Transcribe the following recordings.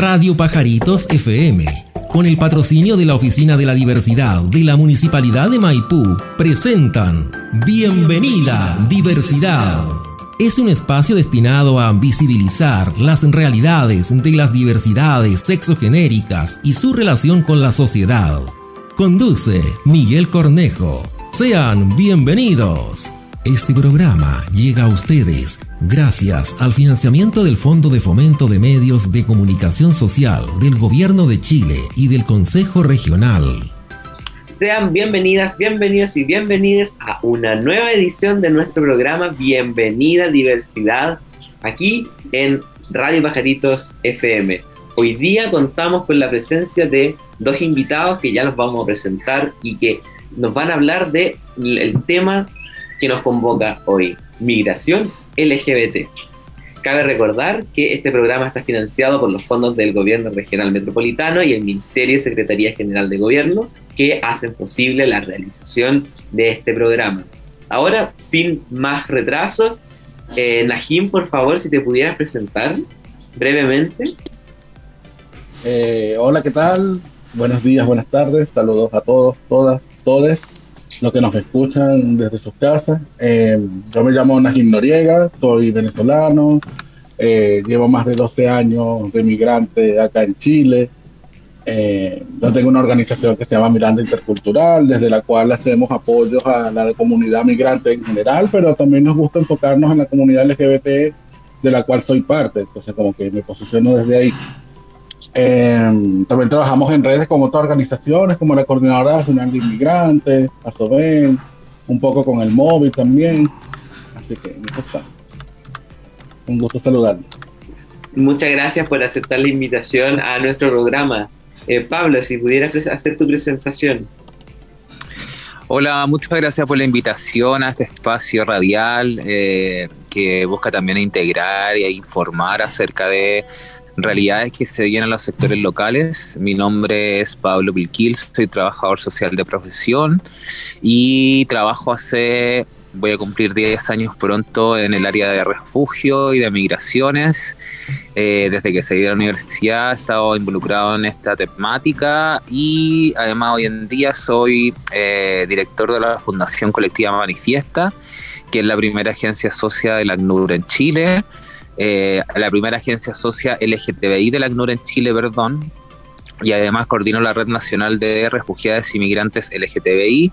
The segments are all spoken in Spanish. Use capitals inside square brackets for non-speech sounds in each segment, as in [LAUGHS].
Radio Pajaritos FM, con el patrocinio de la Oficina de la Diversidad de la Municipalidad de Maipú, presentan Bienvenida Diversidad. Es un espacio destinado a visibilizar las realidades de las diversidades sexogenéricas y su relación con la sociedad. Conduce Miguel Cornejo. Sean bienvenidos. Este programa llega a ustedes gracias al financiamiento del Fondo de Fomento de Medios de Comunicación Social del Gobierno de Chile y del Consejo Regional. Sean bienvenidas, bienvenidos y bienvenidas a una nueva edición de nuestro programa Bienvenida Diversidad, aquí en Radio Pajaritos FM. Hoy día contamos con la presencia de dos invitados que ya los vamos a presentar y que nos van a hablar de el tema que nos convoca hoy, migración LGBT. Cabe recordar que este programa está financiado por los fondos del Gobierno Regional Metropolitano y el Ministerio y Secretaría General de Gobierno que hacen posible la realización de este programa. Ahora, sin más retrasos, eh, Najim, por favor, si te pudieras presentar brevemente. Eh, hola, ¿qué tal? Buenos días, buenas tardes, saludos a todos, todas, todes los que nos escuchan desde sus casas. Eh, yo me llamo Najim Noriega, soy venezolano, eh, llevo más de 12 años de migrante acá en Chile. Eh, yo tengo una organización que se llama Miranda Intercultural, desde la cual hacemos apoyos a la comunidad migrante en general, pero también nos gusta enfocarnos en la comunidad LGBT de la cual soy parte, entonces como que me posiciono desde ahí. Eh, también trabajamos en redes con otras organizaciones como la Coordinadora Nacional de Inmigrantes, ASOBEN, un poco con el móvil también. Así que eso está. Un gusto saludarlos. Muchas gracias por aceptar la invitación a nuestro programa. Eh, Pablo, si pudieras hacer tu presentación. Hola, muchas gracias por la invitación a este espacio radial eh, que busca también integrar e informar acerca de realidades que se vienen en los sectores locales. Mi nombre es Pablo Pilquil, soy trabajador social de profesión y trabajo hace, voy a cumplir 10 años pronto en el área de refugio y de migraciones. Eh, desde que salí de la universidad he estado involucrado en esta temática y además hoy en día soy eh, director de la Fundación Colectiva Manifiesta, que es la primera agencia socia de la ACNUR en Chile. Eh, la primera agencia socia LGTBI de la ACNUR en Chile, perdón, y además coordinó la Red Nacional de Refugiados y Migrantes LGTBI.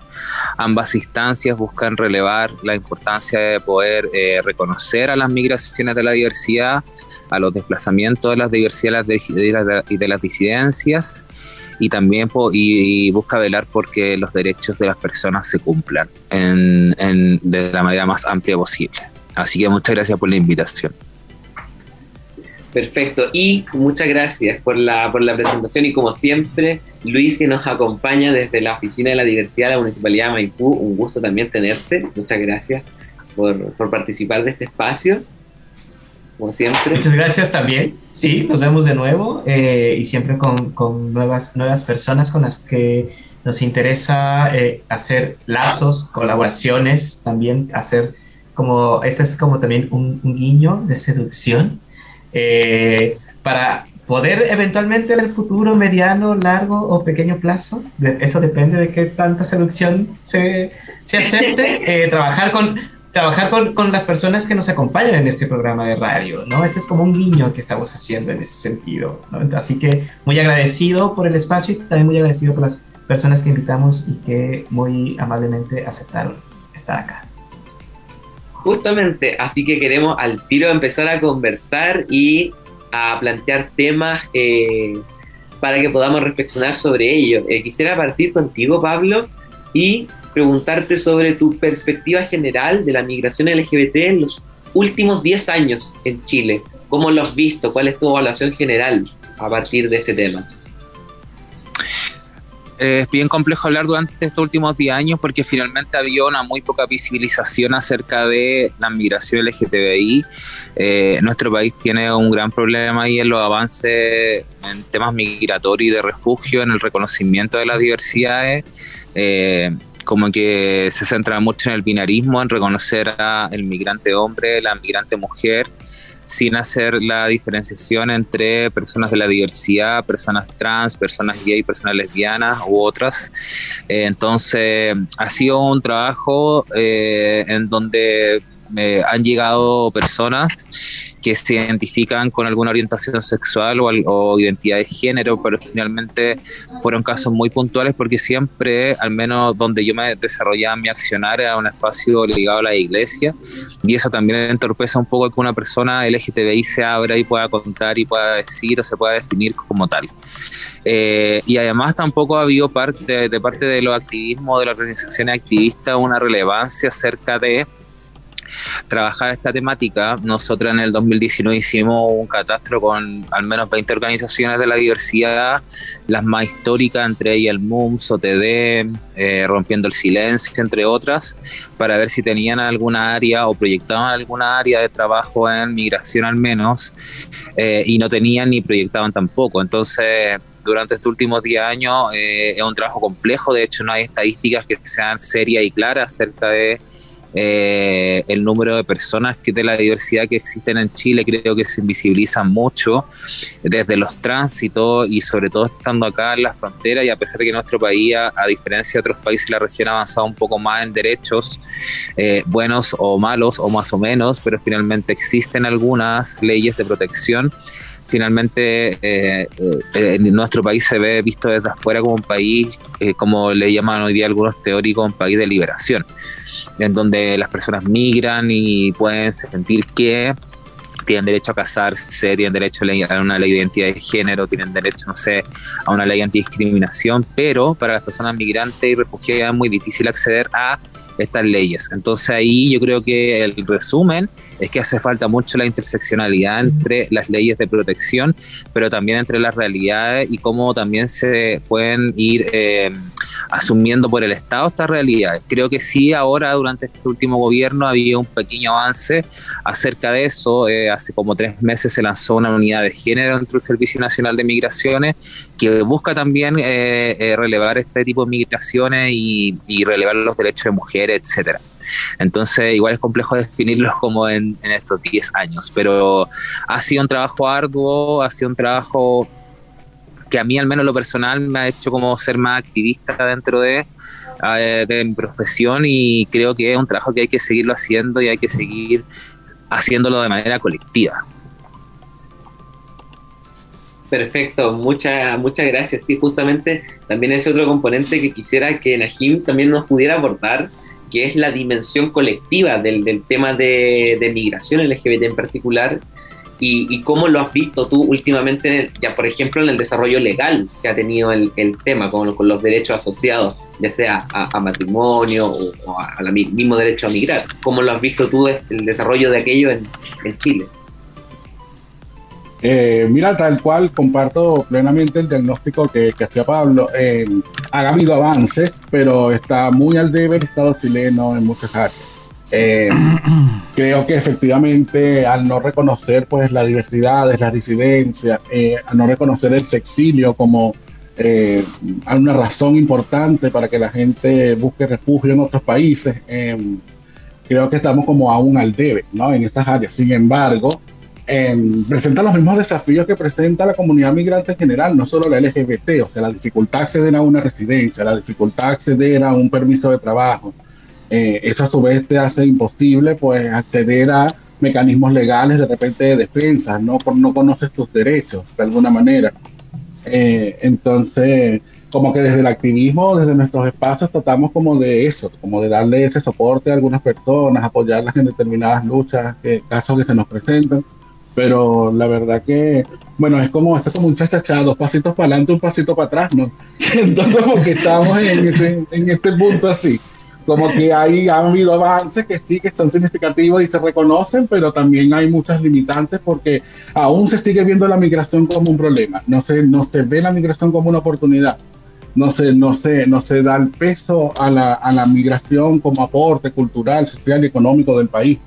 Ambas instancias buscan relevar la importancia de poder eh, reconocer a las migraciones de la diversidad, a los desplazamientos de las diversidades y de las disidencias, y también y, busca velar porque los derechos de las personas se cumplan de la manera más amplia posible. Así que muchas gracias por la invitación. Perfecto, y muchas gracias por la, por la presentación y como siempre, Luis que nos acompaña desde la Oficina de la Diversidad de la Municipalidad de Maipú, un gusto también tenerte, muchas gracias por, por participar de este espacio, como siempre. Muchas gracias también, sí, nos vemos de nuevo eh, y siempre con, con, nuevas, nuevas personas con las que nos interesa eh, hacer lazos, colaboraciones, también hacer como, este es como también un, un guiño de seducción eh, para poder eventualmente en el futuro mediano, largo o pequeño plazo, eso depende de qué tanta seducción se, se acepte, [LAUGHS] trabajar con trabajar con, con, las personas que nos acompañan en este programa de radio, ¿no? Ese es como un guiño que estamos haciendo en ese sentido, Así que muy agradecido por el espacio y también muy agradecido por las personas que invitamos y que muy amablemente aceptaron estar acá. Justamente, así que queremos al tiro empezar a conversar y a plantear temas eh, para que podamos reflexionar sobre ello. Eh, quisiera partir contigo, Pablo, y preguntarte sobre tu perspectiva general de la migración LGBT en los últimos 10 años en Chile. ¿Cómo lo has visto? ¿Cuál es tu evaluación general a partir de este tema? es bien complejo hablar durante estos últimos 10 años porque finalmente había una muy poca visibilización acerca de la migración LGTBI. Eh, nuestro país tiene un gran problema ahí en los avances en temas migratorios y de refugio, en el reconocimiento de las diversidades. Eh, como que se centra mucho en el binarismo, en reconocer al migrante hombre, la migrante mujer, sin hacer la diferenciación entre personas de la diversidad, personas trans, personas gay, personas lesbianas u otras. Eh, entonces, ha sido un trabajo eh, en donde han llegado personas que se identifican con alguna orientación sexual o, identidad de género, pero finalmente fueron casos muy puntuales porque siempre, al menos donde yo me desarrollaba mi accionar, era un espacio ligado a la iglesia y eso también entorpece un poco que una persona LGTBI se abra y pueda contar y pueda decir o se pueda definir como tal. Eh, y además tampoco ha habido parte, de parte de los activismos de las organizaciones activistas una relevancia acerca de trabajar esta temática. Nosotros en el 2019 hicimos un catastro con al menos 20 organizaciones de la diversidad, las más históricas, entre ellas el MUMS, OTD, eh, Rompiendo el Silencio, entre otras, para ver si tenían alguna área o proyectaban alguna área de trabajo en migración al menos, eh, y no tenían ni proyectaban tampoco. Entonces, durante estos últimos 10 años eh, es un trabajo complejo, de hecho no hay estadísticas que sean serias y claras acerca de eh, el número de personas que de la diversidad que existen en Chile creo que se invisibilizan mucho desde los tránsitos y sobre todo estando acá en la frontera y a pesar de que nuestro país, a, diferencia de otros países, la región ha avanzado un poco más en derechos, eh, buenos o malos o más o menos, pero finalmente existen algunas leyes de protección finalmente eh, en nuestro país se ve visto desde afuera como un país, como le llaman hoy día algunos teóricos, un país de liberación en donde las personas migran y pueden sentir que tienen derecho a casarse, tienen derecho a una ley de identidad de género, tienen derecho, no sé, a una ley antidiscriminación, pero para las personas migrantes y refugiadas es muy difícil acceder a estas leyes. Entonces ahí yo creo que el resumen es que hace falta mucho la interseccionalidad entre las leyes de protección, pero también entre las realidades y cómo también se pueden ir eh, asumiendo por el Estado estas realidades. Creo que sí, ahora durante este último gobierno había un pequeño avance acerca de eso. Eh, hace como tres meses se lanzó una unidad de género dentro del Servicio Nacional de Migraciones que busca también eh, eh, relevar este tipo de migraciones y, relevar los derechos de mujeres, etcétera. Entonces, igual es complejo definirlos [LAUGHS] como en, en estos 10 años, pero ha sido un trabajo arduo, ha sido un trabajo que a mí al menos lo personal me ha hecho como ser más activista dentro de, eh, de mi profesión y creo que es un trabajo que hay que seguirlo haciendo y hay que seguir haciéndolo de manera colectiva. Perfecto, muchas muchas gracias. Sí, justamente también es otro componente que quisiera que Najim también nos pudiera abordar, que es la dimensión colectiva del, del tema de, de migración LGBT en particular y, cómo lo has visto tú últimamente, ya por ejemplo, en el desarrollo legal que ha tenido el, tema con, con, los derechos asociados, ya sea a, matrimonio o, al mismo derecho a migrar. ¿Cómo lo has visto tú el desarrollo de aquello en, Chile? Eh, mira, tal cual, comparto plenamente el diagnóstico que, que hacía Pablo. Eh, ha habido avances, pero está muy al debe el Estado chileno en muchas áreas. Eh, [CLEARS THROAT] creo que efectivamente al no reconocer pues la diversidad, las disidencias, eh, al no reconocer el sexilio como una razón importante para que la gente busque refugio en otros países, creo que estamos como aún al debe ¿no? en estas áreas. Sin embargo, em, presenta los mismos desafíos que presenta la comunidad migrante en general, no solo la LGBT, o sea, la dificultad de acceder a una residencia, la dificultad de acceder a un permiso de trabajo, eh, eso a su vez te hace imposible pues acceder a mecanismos legales de repente de defensa, no, no conoces tus derechos de alguna manera. Eh, entonces, como que desde el activismo, desde nuestros espacios, tratamos como de eso, como de darle ese soporte a algunas personas, apoyarlas en determinadas luchas, casos que se nos presentan. Pero la verdad que, bueno, es como, esto es como un chachachá, dos pasitos para adelante, un pasito para atrás, ¿no? [LAUGHS] Siento como que estamos en, en este punto así como que hay, han habido avances que sí que son significativos y se reconocen, pero también hay muchas limitantes porque aún se sigue viendo la migración como un problema, no se, no se ve la migración como una oportunidad, no se, no se, no se da el peso a la, a la migración como aporte cultural, social y económico del país.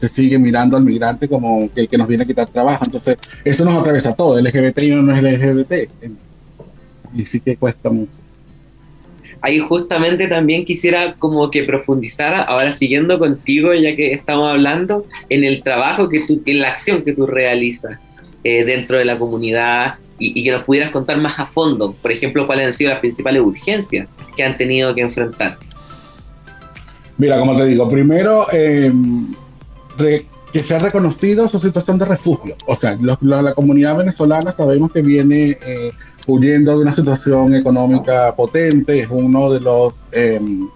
Se sigue mirando al migrante como el que nos viene a quitar trabajo. Entonces, eso nos atraviesa todo. El LGBT no es el LGBT. Y sí que cuesta mucho. ahí justamente también quisiera como que profundizara, ahora siguiendo contigo, ya que estamos hablando, en el trabajo que tú, en la acción que tú realizas eh, dentro de la comunidad y, que nos pudieras contar más a fondo, por ejemplo, cuáles han sido las principales urgencias que han tenido que enfrentar. Mira, como te digo, primero, eh, que se ha reconocido su situación de refugio. O sea, la comunidad venezolana sabemos que viene eh, huyendo de una situación económica potente, es uno de los, em,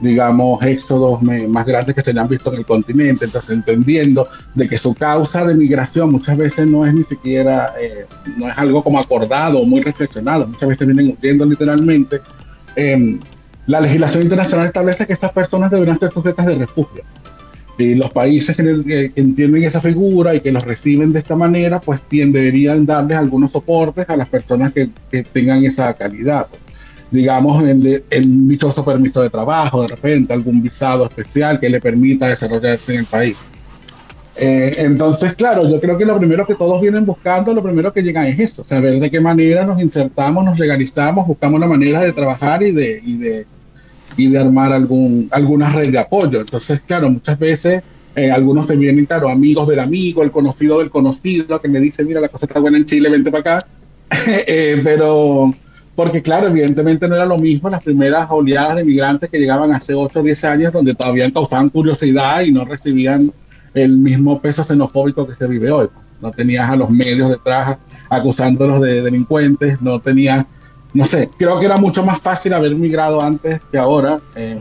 digamos, éxodos más grandes que se le han visto en el continente, entonces entendiendo de que su causa de migración muchas veces no es ni siquiera, eh, no es algo como acordado muy reflexionado, muchas veces vienen huyendo literalmente. Em, la legislación internacional establece que estas personas deberán ser sujetas de refugio. Y los países que, entienden esa figura y que los reciben de esta manera, pues deberían darles algunos soportes a las personas que, tengan esa calidad. Digamos, el, el dichoso permiso de trabajo, de repente, algún visado especial que le permita desarrollarse en el país. Eh, entonces, claro, yo creo que lo primero que todos vienen buscando, lo primero que llegan es eso, saber de qué manera nos insertamos, nos legalizamos, buscamos la manera de trabajar y de, y de y de armar algún, alguna red de apoyo. Entonces, claro, muchas veces eh, algunos se vienen, claro, amigos del amigo, el conocido del conocido, que me dice, mira, la cosa está buena en Chile, vente para acá. [LAUGHS] Eh, pero, porque claro, evidentemente no era lo mismo las primeras oleadas de migrantes que llegaban hace 8 o 10 años, donde todavía causaban curiosidad y no recibían el mismo peso xenofóbico que se vive hoy. No tenías a los medios detrás acusándolos de delincuentes, no tenías no sé, creo que era mucho más fácil haber migrado antes que ahora. Eh,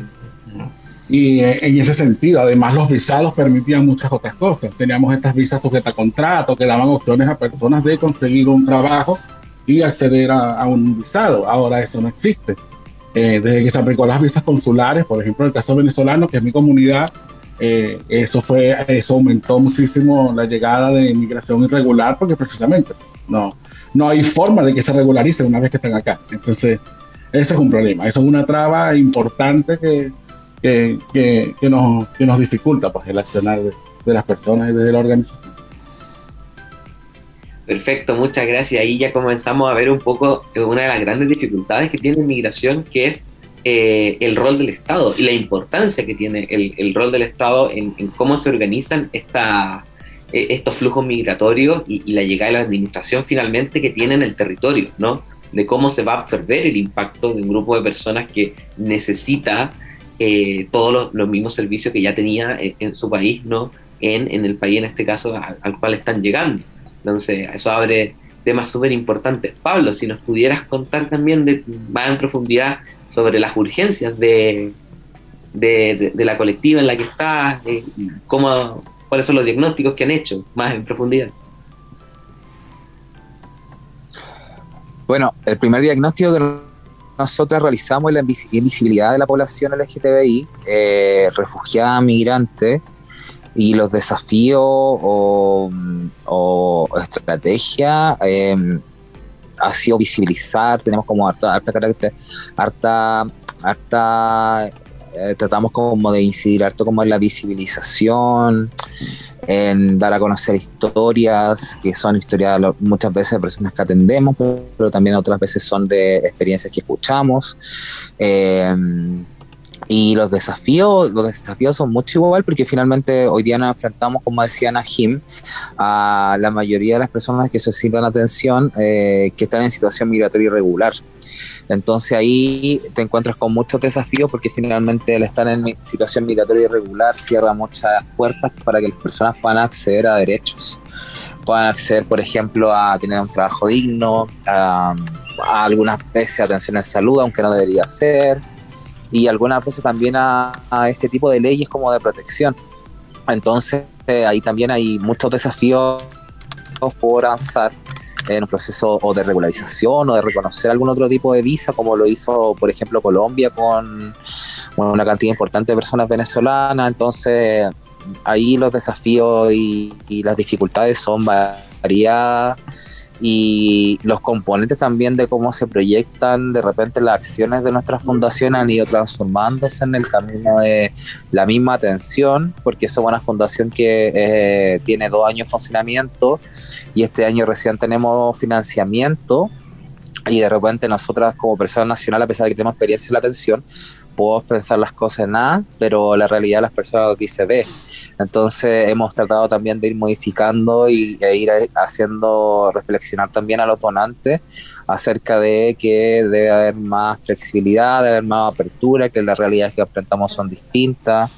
y eh, en ese sentido, además los visados permitían muchas otras cosas. Teníamos estas visas sujetas a contrato que daban opciones a personas de conseguir un trabajo y acceder a, un visado. Ahora eso no existe. Eh, desde que se aplicó las visas consulares, por ejemplo, en el caso venezolano, que es mi comunidad, eso fue, eso aumentó muchísimo la llegada de inmigración irregular, porque precisamente no, no hay forma de que se regularice una vez que están acá. Entonces, ese es un problema, eso es una traba importante que, que, que, nos, que nos dificulta pues, el accionar de, las personas y de la organización. Perfecto, muchas gracias. Ahí ya comenzamos a ver un poco una de las grandes dificultades que tiene inmigración, que es eh, el rol del Estado y la importancia que tiene el, el rol del Estado en, en, cómo se organizan estas eh, estos flujos migratorios y, la llegada de la administración finalmente que tiene en el territorio, ¿no? De cómo se va a absorber el impacto de un grupo de personas que necesita eh, todos los, mismos servicios que ya tenía en, su país, ¿no? En, en, el país, en este caso, al, cual están llegando. Entonces, eso abre temas súper importantes. Pablo, si nos pudieras contar también de, más en profundidad sobre las urgencias de, de, de, la colectiva en la que estás, eh, cómo, cuáles son los diagnósticos que han hecho más en profundidad. Bueno, el primer diagnóstico que nosotros realizamos es la invisibilidad de la población LGTBI, eh, refugiada, migrante, y los desafíos o, estrategia em, ha sido visibilizar, tenemos como harta, harta carácter, harta, harta eh, tratamos como de incidir harto como en la visibilización, en dar a conocer historias, que son historias muchas veces de personas que atendemos, pero, también otras veces son de experiencias que escuchamos. Eh, y los desafíos, los desafíos son mucho igual porque finalmente hoy día nos enfrentamos, como decía Najim, a la mayoría de las personas que solicitan atención eh, que están en situación migratoria irregular. Entonces ahí te encuentras con muchos desafíos porque finalmente el estar en situación migratoria irregular cierra muchas puertas para que las personas puedan acceder a derechos. Puedan acceder, por ejemplo, a tener un trabajo digno, a, algunas veces atención en salud, aunque no debería ser, y algunas veces también a, este tipo de leyes como de protección. Entonces eh, ahí también hay muchos desafíos por avanzar en un proceso o de regularización o de reconocer algún otro tipo de visa, como lo hizo, por ejemplo, Colombia con una cantidad importante de personas venezolanas. Entonces, ahí los desafíos y, las dificultades son variadas y los componentes también de cómo se proyectan de repente las acciones de nuestra fundación han ido transformándose en el camino de la misma atención, porque somos una fundación que eh, tiene dos años de funcionamiento y este año recién tenemos financiamiento y de repente nosotras como personas nacionales, a pesar de que tenemos experiencia en la atención, podemos pensar las cosas en A, pero la realidad las personas dice B. Entonces hemos tratado también de ir modificando y, e ir haciendo reflexionar también a los donantes acerca de que debe haber más flexibilidad, debe haber más apertura, que las realidades que enfrentamos son distintas.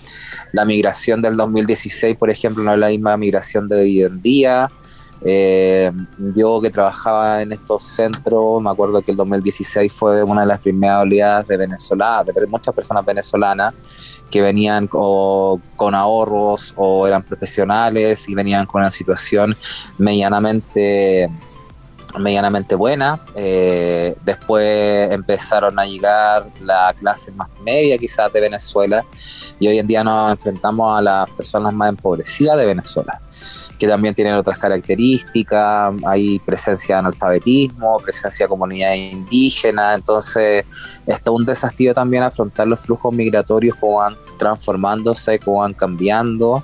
La migración del 2016, por ejemplo, no es la misma migración de hoy en día eh, yo que trabajaba en estos centros, me acuerdo que el 2016 fue una de las primeras oleadas de venezolanas, de muchas personas venezolanas que venían con ahorros o eran profesionales y venían con una situación medianamente medianamente buena. Eh, después empezaron a llegar las clases más media quizás de Venezuela. Y hoy en día nos enfrentamos a las personas más empobrecidas de Venezuela que también tienen otras características, hay presencia de analfabetismo, presencia de comunidad indígena, entonces es un desafío también afrontar los flujos migratorios, cómo van transformándose, cómo van cambiando,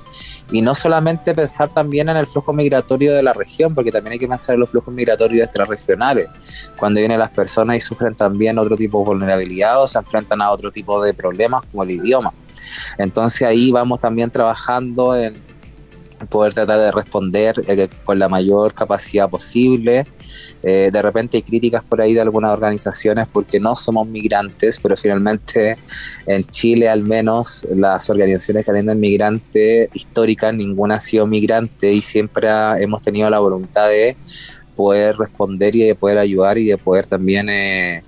y no solamente pensar también en el flujo migratorio de la región, porque también hay que pensar en los flujos migratorios extrarregionales, cuando vienen las personas y sufren también otro tipo de vulnerabilidad o se enfrentan a otro tipo de problemas como el idioma. Entonces ahí vamos también trabajando en poder tratar de responder eh, con la mayor capacidad posible. Eh, de repente hay críticas por ahí de algunas organizaciones porque no somos migrantes, pero finalmente en Chile al menos las organizaciones que atienden migrantes históricas, ninguna ha sido migrante y siempre hemos tenido la voluntad de poder responder y de poder ayudar y de poder también... Eh,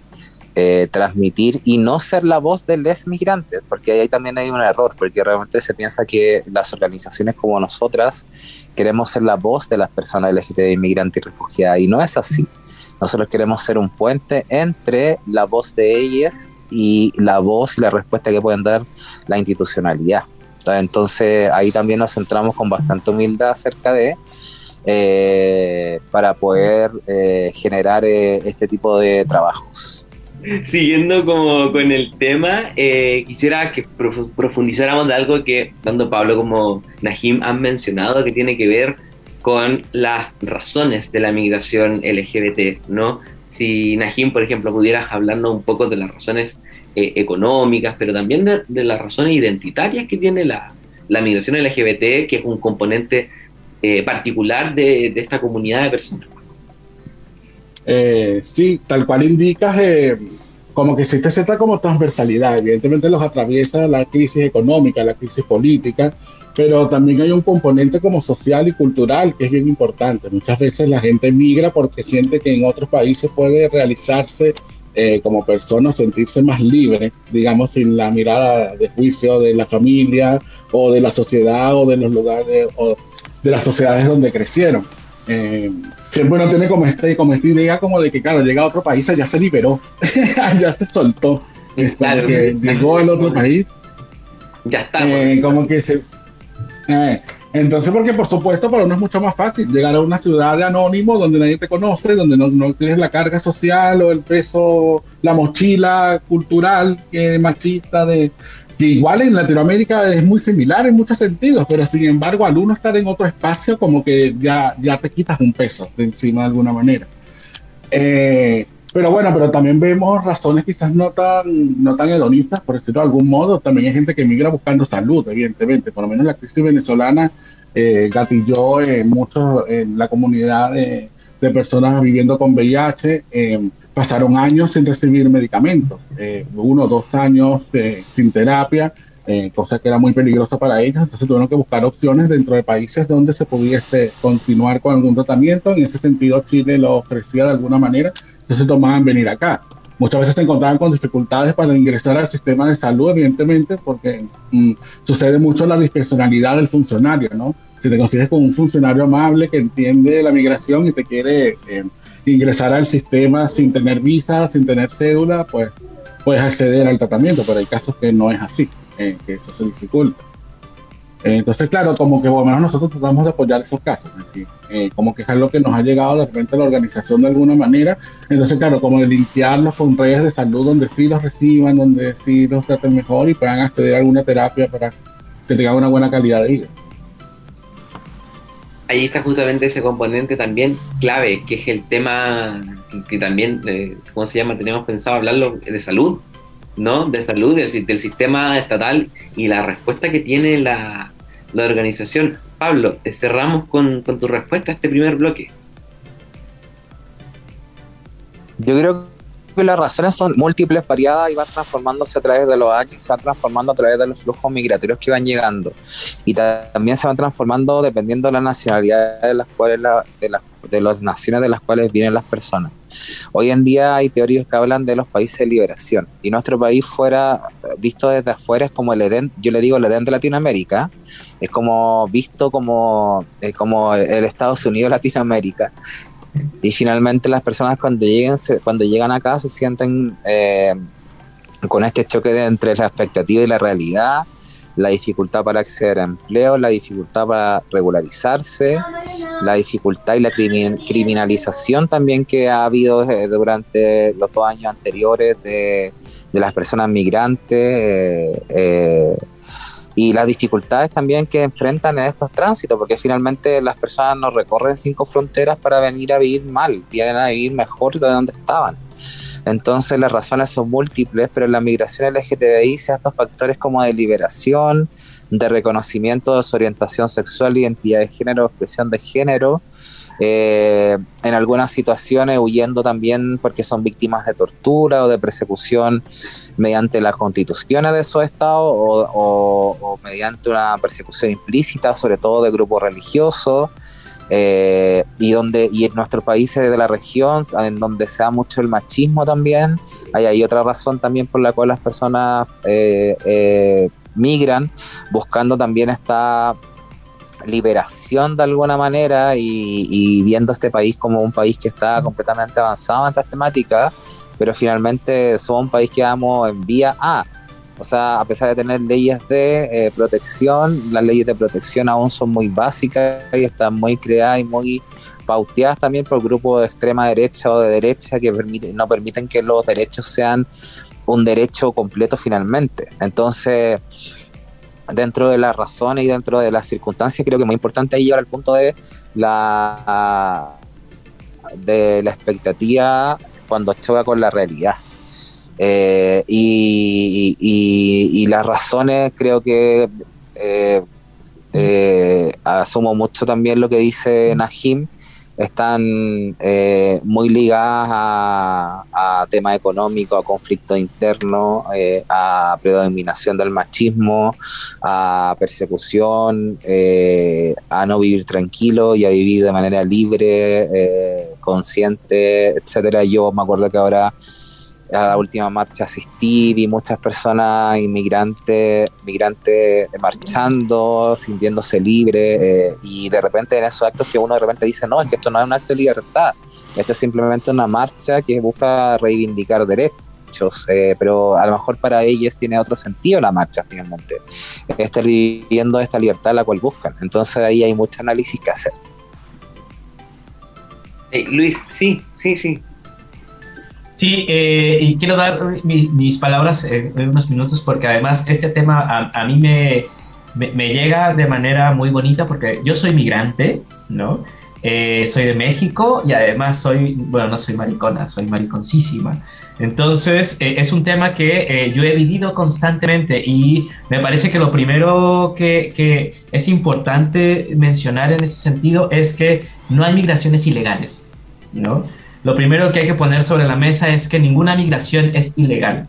eh, transmitir y no ser la voz de los migrantes, porque ahí también hay un error, porque realmente se piensa que las organizaciones como nosotras queremos ser la voz de las personas LGTBI, inmigrantes y refugiadas, y no es así. Nosotros queremos ser un puente entre la voz de ellas y la voz y la respuesta que pueden dar la institucionalidad. Entonces ahí también nos centramos con bastante humildad acerca de eh, para poder eh, generar este tipo de trabajos. Siguiendo como con el tema, eh, quisiera que profundizáramos de algo que tanto Pablo como Najim han mencionado, que tiene que ver con las razones de la migración LGBT, ¿no? Si Najim, por ejemplo, pudieras hablarnos un poco de las razones eh, económicas, pero también de, las razones identitarias que tiene la, migración LGBT, que es un componente eh, particular de esta comunidad de personas. Eh, sí, tal cual indicas, eh, como que existe cierta como transversalidad. Evidentemente los atraviesa la crisis económica, la crisis política, pero también hay un componente como social y cultural que es bien importante. Muchas veces la gente migra porque siente que en otros países puede realizarse eh, como persona, sentirse más libre, digamos, sin la mirada de juicio de la familia o de la sociedad o de los lugares o de las sociedades donde crecieron. Eh, siempre uno tiene como, este, como esta idea como de que, claro, llega a otro país, ya se liberó, [LAUGHS] ya se soltó. Claro, que llegó al otro país. Ya está. Eh, como que se... Eh, entonces, porque por supuesto para uno es mucho más fácil llegar a una ciudad de anónimo donde nadie te conoce, donde no, no tienes la carga social o el peso, la mochila cultural que machista de, que igual en Latinoamérica es muy similar en muchos sentidos, pero sin embargo al uno estar en otro espacio como que ya, ya te quitas un peso de encima de alguna manera. Eh, pero bueno, pero también vemos razones quizás no tan, no tan hedonistas, por decirlo de algún modo. También hay gente que migra buscando salud, evidentemente. Por lo menos la crisis venezolana eh, gatilló mucho en la comunidad de, de, personas viviendo con VIH. Eh, pasaron años sin recibir medicamentos, eh, uno o dos años eh, sin terapia, eh, cosa que era muy peligrosa para ellos, entonces tuvieron que buscar opciones dentro de países donde se pudiese continuar con algún tratamiento, en ese sentido Chile lo ofrecía de alguna manera, entonces tomaban venir acá. Muchas veces se encontraban con dificultades para ingresar al sistema de salud, evidentemente, porque mm, sucede mucho la dispersonalidad del funcionario, ¿no? Si te consigues con un funcionario amable que entiende la migración y te quiere ingresar al sistema sin tener visa, sin tener cédula, pues puedes acceder al tratamiento, pero hay casos que no es así, eh, que eso se dificulta. Entonces, claro, como que bueno, nosotros tratamos de apoyar esos casos, eh, como que es algo que nos ha llegado de repente a la organización de alguna manera. Entonces, claro, como limpiarlos con redes de salud donde sí los reciban, donde sí los traten mejor y puedan acceder a alguna terapia para que tengan una buena calidad de vida. Ahí está justamente ese componente también clave, que es el tema que, también, eh, ¿cómo se llama? Teníamos pensado hablarlo de salud, ¿no? De salud, del, sistema estatal y la respuesta que tiene la, organización. Pablo, cerramos con, con tu respuesta a este primer bloque. Yo creo que las razones son múltiples, variadas y van transformándose a través de los años, se van transformando a través de los flujos migratorios que van llegando. Y también se van transformando dependiendo de la nacionalidad de las cuales de, las, de las naciones de las cuales vienen las personas. Hoy en día hay teorías que hablan de los países de liberación y nuestro país fuera visto desde afuera es como el Edén, yo le digo el Edén de Latinoamérica, es como visto como, como el Estados Unidos de Latinoamérica y finalmente las personas cuando lleguen cuando llegan acá se sienten eh, con este choque entre la expectativa y la realidad la dificultad para acceder a empleo, la dificultad para regularizarse, la dificultad y la criminalización también que ha habido eh, durante los dos años anteriores de, las personas migrantes. Eh, y las dificultades también que enfrentan en estos tránsitos, porque finalmente las personas no recorren cinco fronteras para venir a vivir mal, vienen a vivir mejor de donde estaban. Entonces las razones son múltiples, pero en la migración LGTBI se estos factores como de liberación, de reconocimiento de su orientación sexual, identidad de género, expresión de género, eh, en algunas situaciones huyendo también porque son víctimas de tortura o de persecución mediante las constituciones de esos estados o, mediante una persecución implícita, sobre todo de grupos religiosos. Eh, y donde y en nuestros países de la región en donde se da mucho el machismo también hay, otra razón también por la cual las personas eh, migran buscando también esta liberación de alguna manera y, viendo este país como un país que está completamente avanzado en estas temáticas, pero finalmente somos un país que vamos en vía A. O sea, a pesar de tener leyes de eh, protección, las leyes de protección aún son muy básicas y están muy creadas y muy pauteadas también por grupos de extrema derecha o de derecha que no permiten que los derechos sean un derecho completo finalmente. Entonces, dentro de las razones y dentro de las circunstancias, creo que es muy importante ahí llevar al punto de la, de la expectativa cuando choca con la realidad. Eh, y, las razones creo que eh, eh, asumo mucho también lo que dice Najim están eh, muy ligadas a, temas económicos, a conflictos internos, eh, a predominación del machismo, a persecución, eh, a no vivir tranquilo y a vivir de manera libre, consciente, etcétera. Yo me acuerdo que ahora a la última marcha asistir y muchas personas inmigrantes migrantes marchando, sintiéndose libres eh, y de repente en esos actos que uno de repente dice, no, es que esto no es un acto de libertad, esto es simplemente una marcha que busca reivindicar derechos, eh, pero a lo mejor para ellos tiene otro sentido la marcha finalmente, estar viviendo esta libertad la cual buscan, entonces ahí hay mucho análisis que hacer. Luis, sí, sí, sí, Sí, eh, y quiero dar mis palabras en, unos minutos porque además este tema a, mí me, me, llega de manera muy bonita porque yo soy migrante, ¿no? Eh, soy de México y además soy, bueno, no soy maricona, soy mariconcísima. Entonces, eh, es un tema que yo he vivido constantemente y me parece que lo primero que, que es importante mencionar en ese sentido es que no hay migraciones ilegales, ¿no? Lo primero que hay que poner sobre la mesa es que ninguna migración es ilegal.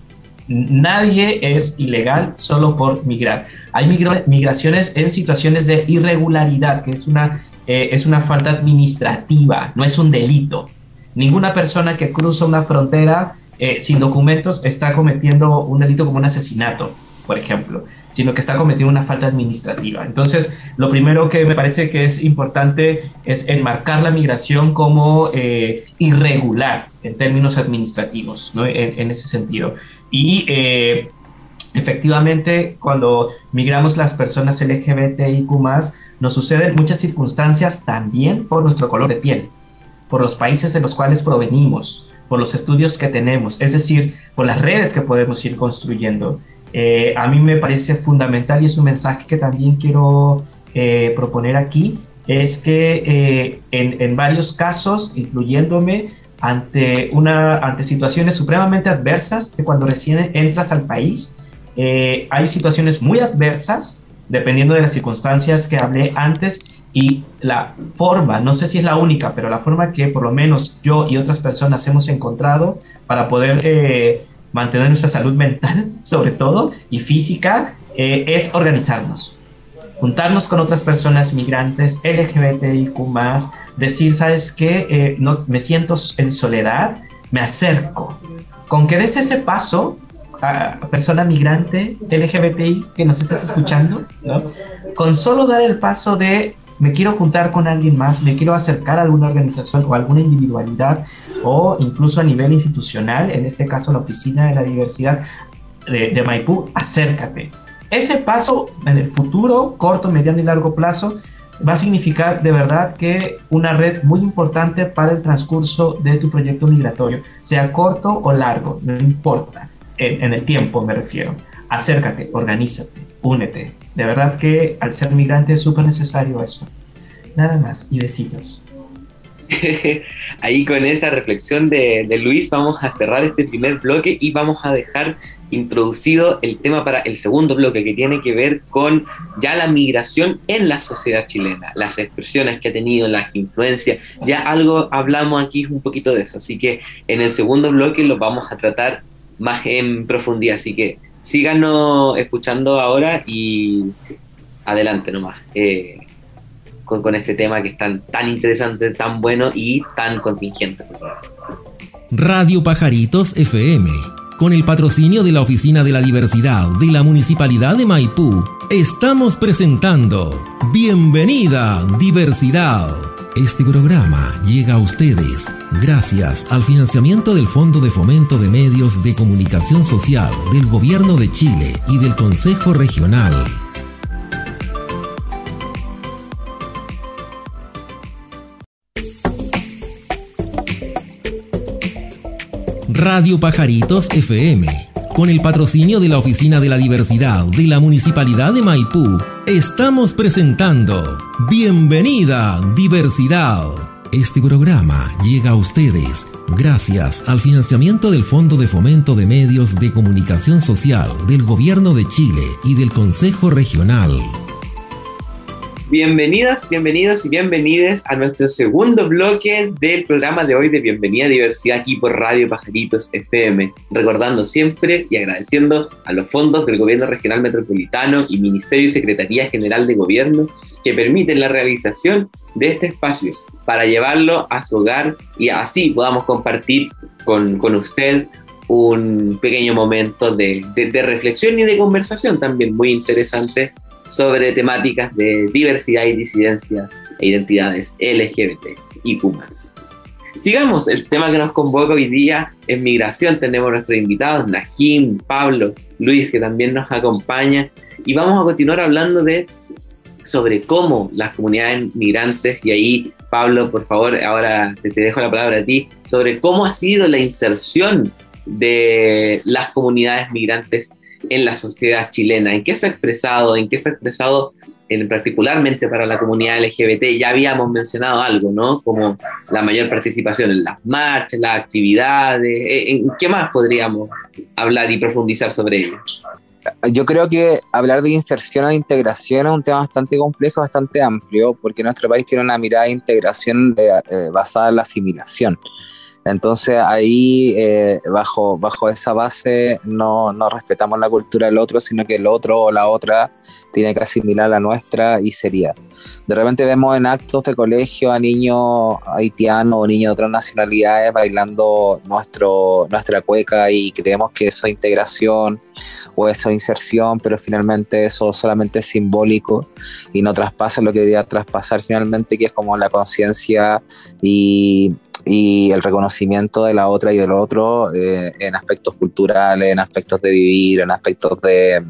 Nadie es ilegal solo por migrar. Hay migraciones en situaciones de irregularidad, que es una, eh, es una falta administrativa, no es un delito. Ninguna persona que cruza una frontera eh, sin documentos está cometiendo un delito como un asesinato, por ejemplo sino que está cometiendo una falta administrativa. Entonces, lo primero que me parece que es importante es enmarcar la migración como eh, irregular en términos administrativos, ¿no? en, ese sentido. Y eh, efectivamente, cuando migramos las personas LGBTIQ, nos suceden muchas circunstancias también por nuestro color de piel, por los países de los cuales provenimos, por los estudios que tenemos, es decir, por las redes que podemos ir construyendo. Eh, a mí me parece fundamental y es un mensaje que también quiero eh, proponer aquí, es que eh, en, varios casos, incluyéndome, ante, una, ante situaciones supremamente adversas, que cuando recién entras al país, hay situaciones muy adversas, dependiendo de las circunstancias que hablé antes, y la forma, no sé si es la única, pero la forma que por lo menos yo y otras personas hemos encontrado para poder mantener nuestra salud mental, [LAUGHS] sobre todo, y física, eh, es organizarnos. Juntarnos con otras personas migrantes, LGBTIQ, decir, ¿sabes qué? Eh, no, me siento en soledad, me acerco. Con que des ese paso, a persona migrante, LGBTI, que nos estás escuchando, con solo dar el paso de me quiero juntar con alguien más, me quiero acercar a alguna organización o alguna individualidad o incluso a nivel institucional, en este caso la Oficina de la Diversidad de, Maipú, acércate. Ese paso en el futuro, corto, mediano y largo plazo, va a significar de verdad que una red muy importante para el transcurso de tu proyecto migratorio, sea corto o largo, no importa, en, en el tiempo me refiero. Acércate, organízate, únete. De verdad que al ser migrante es súper necesario esto. Nada más, y besitos. [LAUGHS] Ahí con esa reflexión de, Luis vamos a cerrar este primer bloque y vamos a dejar introducido el tema para el segundo bloque que tiene que ver con ya la migración en la sociedad chilena, las expresiones que ha tenido, las influencias, ya algo hablamos aquí un poquito de eso, así que en el segundo bloque lo vamos a tratar más en profundidad, así que síganos escuchando ahora y adelante nomás. Eh, con, este tema que es tan, tan interesante, tan bueno y tan contingente. Radio Pajaritos FM, con el patrocinio de la Oficina de la Diversidad de la Municipalidad de Maipú, estamos presentando Bienvenida Diversidad. Este programa llega a ustedes gracias al financiamiento del Fondo de Fomento de Medios de Comunicación Social del Gobierno de Chile y del Consejo Regional Radio Pajaritos FM, con el patrocinio de la Oficina de la Diversidad de la Municipalidad de Maipú, estamos presentando Bienvenida Diversidad. Este programa llega a ustedes gracias al financiamiento del Fondo de Fomento de Medios de Comunicación Social del Gobierno de Chile y del Consejo Regional. Bienvenidas, bienvenidos y bienvenides a nuestro segundo bloque del programa de hoy de Bienvenida Diversidad aquí por Radio Pajaritos FM. Recordando siempre y agradeciendo a los fondos del Gobierno Regional Metropolitano y Ministerio y Secretaría General de Gobierno que permiten la realización de este espacio para llevarlo a su hogar y así podamos compartir con, con usted un pequeño momento de, de reflexión y de conversación también muy interesante sobre temáticas de diversidad y disidencias e identidades LGBT y Pumas. Sigamos, el tema que nos convoca hoy día es migración. Tenemos nuestros invitados, Najim, Pablo, Luis, que también nos acompaña. Y vamos a continuar hablando de sobre cómo las comunidades migrantes, y ahí, Pablo, por favor, ahora te, te dejo la palabra a ti, sobre cómo ha sido la inserción de las comunidades migrantes en la sociedad chilena? ¿En qué se ha expresado? ¿En qué se ha expresado en, particularmente para la comunidad LGBT? Ya habíamos mencionado algo, ¿no? Como la mayor participación en las marchas, las actividades. Eh, ¿En qué más podríamos hablar y profundizar sobre ello? Yo creo que hablar de inserción o integración es un tema bastante complejo, bastante amplio, porque nuestro país tiene una mirada de integración eh, basada en la asimilación. Entonces ahí, eh, bajo, bajo esa base, no, no, respetamos la cultura del otro, sino que el otro o la otra tiene que asimilar la nuestra y sería. De repente vemos en actos de colegio a niños haitianos o niños de otras nacionalidades bailando nuestro, nuestra cueca y creemos que eso es integración o eso es inserción, pero finalmente eso solamente es simbólico y no traspasa lo que debería traspasar finalmente, que es como la conciencia y y el reconocimiento de la otra y del otro eh, en aspectos culturales, en aspectos de vivir, en aspectos de,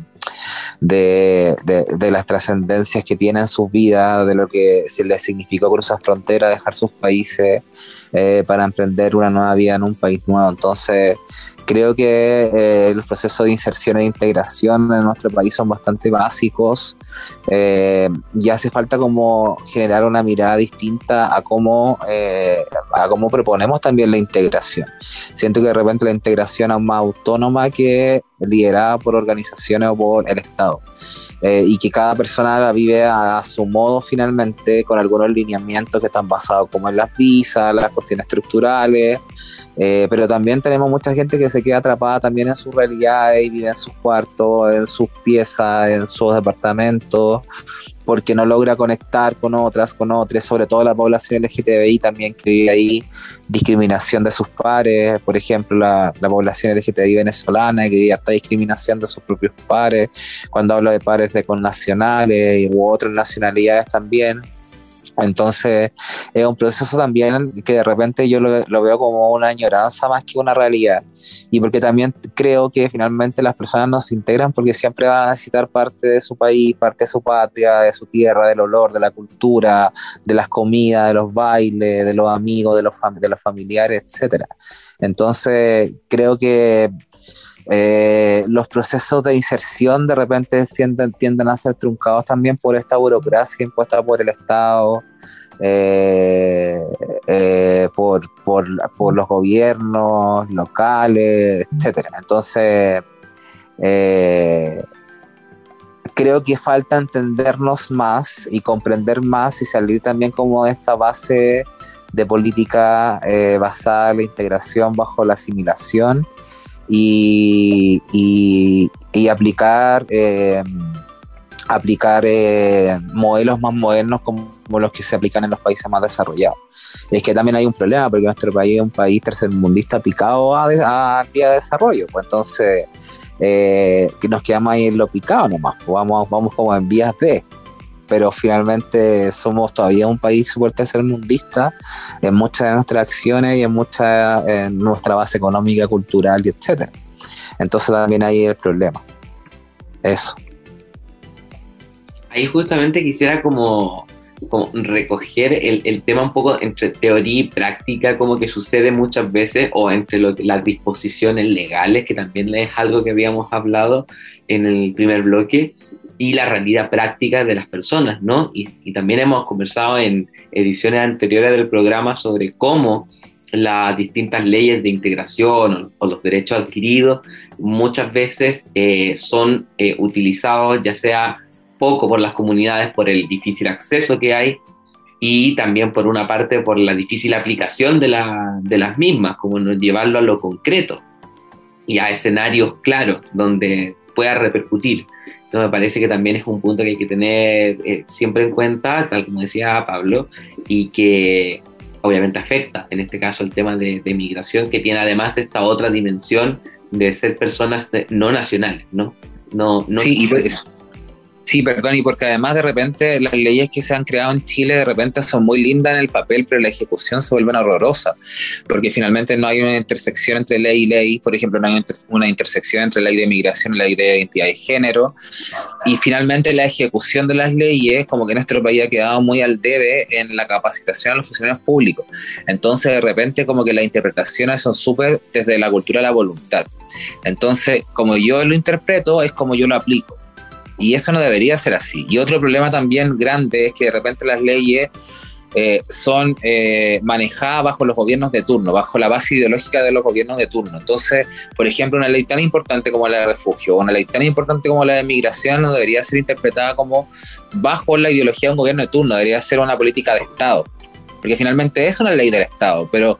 de, de, las trascendencias que tienen sus vidas, de lo que se les significó cruzar frontera, dejar sus países eh, para emprender una nueva vida en un país nuevo. Entonces, creo que eh, los procesos de inserción e integración en nuestro país son bastante básicos eh, y hace falta como generar una mirada distinta a cómo, eh, a cómo proponemos también la integración. Siento que de repente la integración es más autónoma que liderada por organizaciones o por el Estado. y que cada persona la vive a, su modo finalmente con algunos lineamientos que están basados como en las visas, las cuestiones estructurales, eh, pero también tenemos mucha gente que se queda atrapada también en su realidad y vive en sus cuartos, en sus piezas, en sus departamentos, porque no logra conectar con otras, con otras, sobre todo la población LGTBI también que vive ahí, discriminación de sus pares, por ejemplo, la, la población LGTBI venezolana que vive harta discriminación de sus propios pares, cuando hablo de pares de connacionales u otras nacionalidades también entonces es un proceso también que de repente yo lo, veo como una añoranza más que una realidad. Y porque también creo que finalmente las personas no se integran porque siempre van a necesitar parte de su país, parte de su patria, de su tierra, del olor, de la cultura, de las comidas, de los bailes, de los amigos, de los, de los familiares, etc. Entonces creo que eh, los procesos de inserción de repente tienden, a ser truncados también por esta burocracia impuesta por el Estado, eh, eh, por, por, por, los gobiernos locales, etc. Entonces, creo que falta entendernos más y comprender más y salir también como de esta base de política basada en la integración bajo la asimilación y, y, aplicar, eh, aplicar eh, modelos más modernos como los que se aplican en los países más desarrollados. Es que también hay un problema porque nuestro país es un país tercermundista picado a, a, día de desarrollo, pues entonces eh, nos quedamos ahí en lo picado nomás, pues vamos, vamos como en vías de pero finalmente somos todavía un país súper tercermundista en muchas de nuestras acciones y en mucha en nuestra base económica, cultural y etcétera. Entonces también ahí el problema. Eso. Ahí justamente quisiera como, recoger el, tema un poco entre teoría y práctica, como que sucede muchas veces, o entre las disposiciones legales, que también es algo que habíamos hablado en el primer bloque, y la realidad práctica de las personas, ¿no? Y, también hemos conversado en ediciones anteriores del programa sobre cómo las distintas leyes de integración o, los derechos adquiridos muchas veces eh, son eh, utilizados ya sea poco por las comunidades por el difícil acceso que hay y también por una parte por la difícil aplicación de, la, de las mismas, como no llevarlo a lo concreto y a escenarios claros donde pueda repercutir. Eso me parece que también es un punto que hay que tener eh, siempre en cuenta, tal como decía Pablo, y que obviamente afecta, en este caso, el tema de, de migración, que tiene además esta otra dimensión de ser personas no nacionales, ¿no? No, no sí, y pues, Sí, perdón, y porque además de repente las leyes que se han creado en Chile de repente son muy lindas en el papel, pero la ejecución se vuelve horrorosa, porque finalmente no hay una intersección entre ley y ley, por ejemplo, no hay una intersección entre ley de migración y ley de identidad de género, y finalmente la ejecución de las leyes, como que nuestro país ha quedado muy al debe en la capacitación a los funcionarios públicos. Entonces, de repente, como que las interpretaciones son súper desde la cultura de la voluntad. Entonces, como yo lo interpreto, es como yo lo aplico. Y eso no debería ser así. Y otro problema también grande es que de repente las leyes eh, son eh, manejadas bajo los gobiernos de turno, bajo la base ideológica de los gobiernos de turno. Entonces, por ejemplo, una ley tan importante como la de refugio o una ley tan importante como la de migración no debería ser interpretada como bajo la ideología de un gobierno de turno, debería ser una política de Estado porque finalmente es una ley del Estado, pero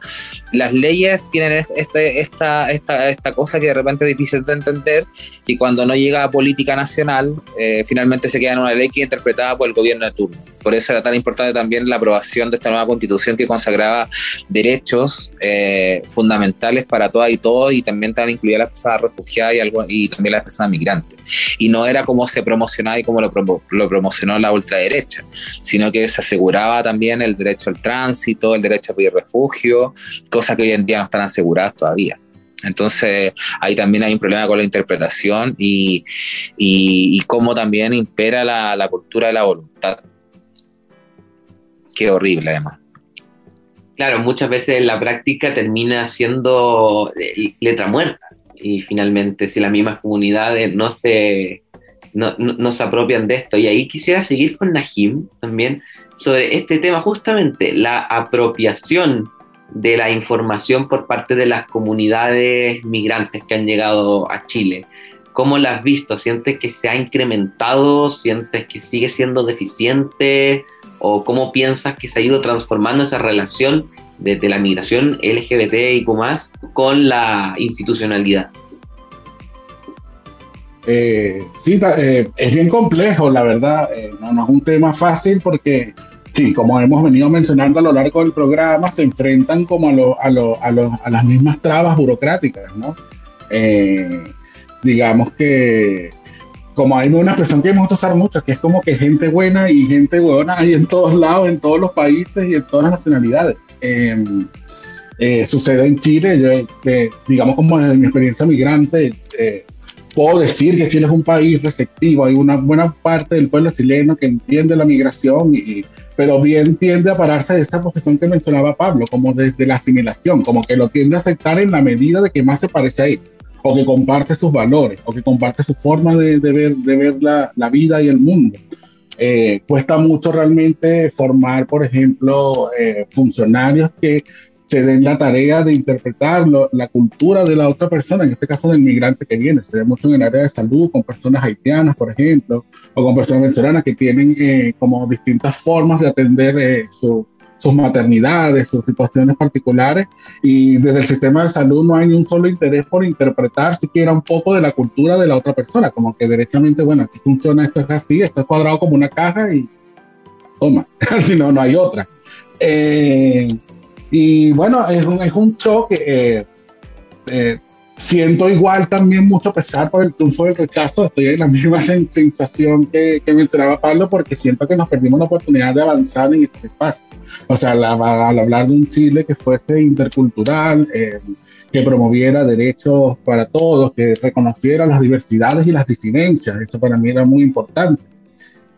las leyes tienen este, esta, esta, esta cosa que de repente es difícil de entender, y cuando no llega a política nacional, eh, finalmente se queda en una ley que es interpretada por el gobierno de turno. Por eso era tan importante también la aprobación de esta nueva constitución que consagraba derechos eh, fundamentales para todas y todos, y también estaban incluidas las personas refugiadas y, algo, y también las personas migrantes. Y no era como se promocionaba y como lo, lo promocionó la ultraderecha, sino que se aseguraba también el derecho al tránsito, el derecho a pedir refugio, cosas que hoy en día no están aseguradas todavía. Entonces, ahí también hay un problema con la interpretación y, cómo también impera la, cultura de la voluntad. Qué horrible, además. Claro, muchas veces la práctica termina siendo eh, letra muerta y finalmente si las mismas comunidades no se, no se apropian de esto. Y ahí quisiera seguir con Najim también sobre este tema, justamente la apropiación de la información por parte de las comunidades migrantes que han llegado a Chile. ¿Cómo la has visto? ¿Sientes que se ha incrementado? ¿Sientes que sigue siendo deficiente? ¿O cómo piensas que se ha ido transformando esa relación desde la migración LGBT y más con la institucionalidad? Eh, sí, eh, es bien complejo, la verdad. Eh, no, no, es un tema fácil porque sí, como hemos venido mencionando a lo largo del programa, se enfrentan como a, a, las mismas trabas burocráticas, ¿no? Eh, digamos que, como hay una expresión que hemos usar mucho, que es como que gente buena y gente buena hay en todos lados, en todos los países y en todas las nacionalidades. Em, eh, sucede en Chile, eh, digamos como desde mi experiencia migrante, puedo decir que Chile es un país receptivo, hay una buena parte del pueblo chileno que entiende la migración, y, pero bien tiende a pararse de esta posición que mencionaba Pablo, como desde la asimilación, como que lo tiende a aceptar en la medida de que más se parece a él, o que comparte sus valores, o que comparte su forma de, ver, de ver la, la, vida y el mundo. Eh, cuesta mucho realmente formar, por ejemplo, eh, funcionarios que se den la tarea de interpretar la cultura de la otra persona, en este caso del migrante que viene. Se ve mucho en el área de salud con personas haitianas, por ejemplo, o con personas venezolanas que tienen eh, como distintas formas de atender eh, sus maternidades, sus situaciones particulares, y desde el sistema de salud no hay ni un solo interés por interpretar siquiera un poco de la cultura de la otra persona, como que derechamente, bueno, aquí funciona esto es así, esto es cuadrado como una caja y toma, [LAUGHS] si no, no hay otra. Eh, y bueno, es un, es un choque. Eh, eh, siento igual también mucho pesar por el triunfo del rechazo. Estoy en la [LAUGHS] misma sensación que, que, mencionaba Pablo, porque siento que nos perdimos la oportunidad de avanzar en este espacio. O sea, al, hablar de un Chile que fuese intercultural, eh, que promoviera derechos para todos, que reconociera las diversidades y las disidencias. Eso para mí era muy importante.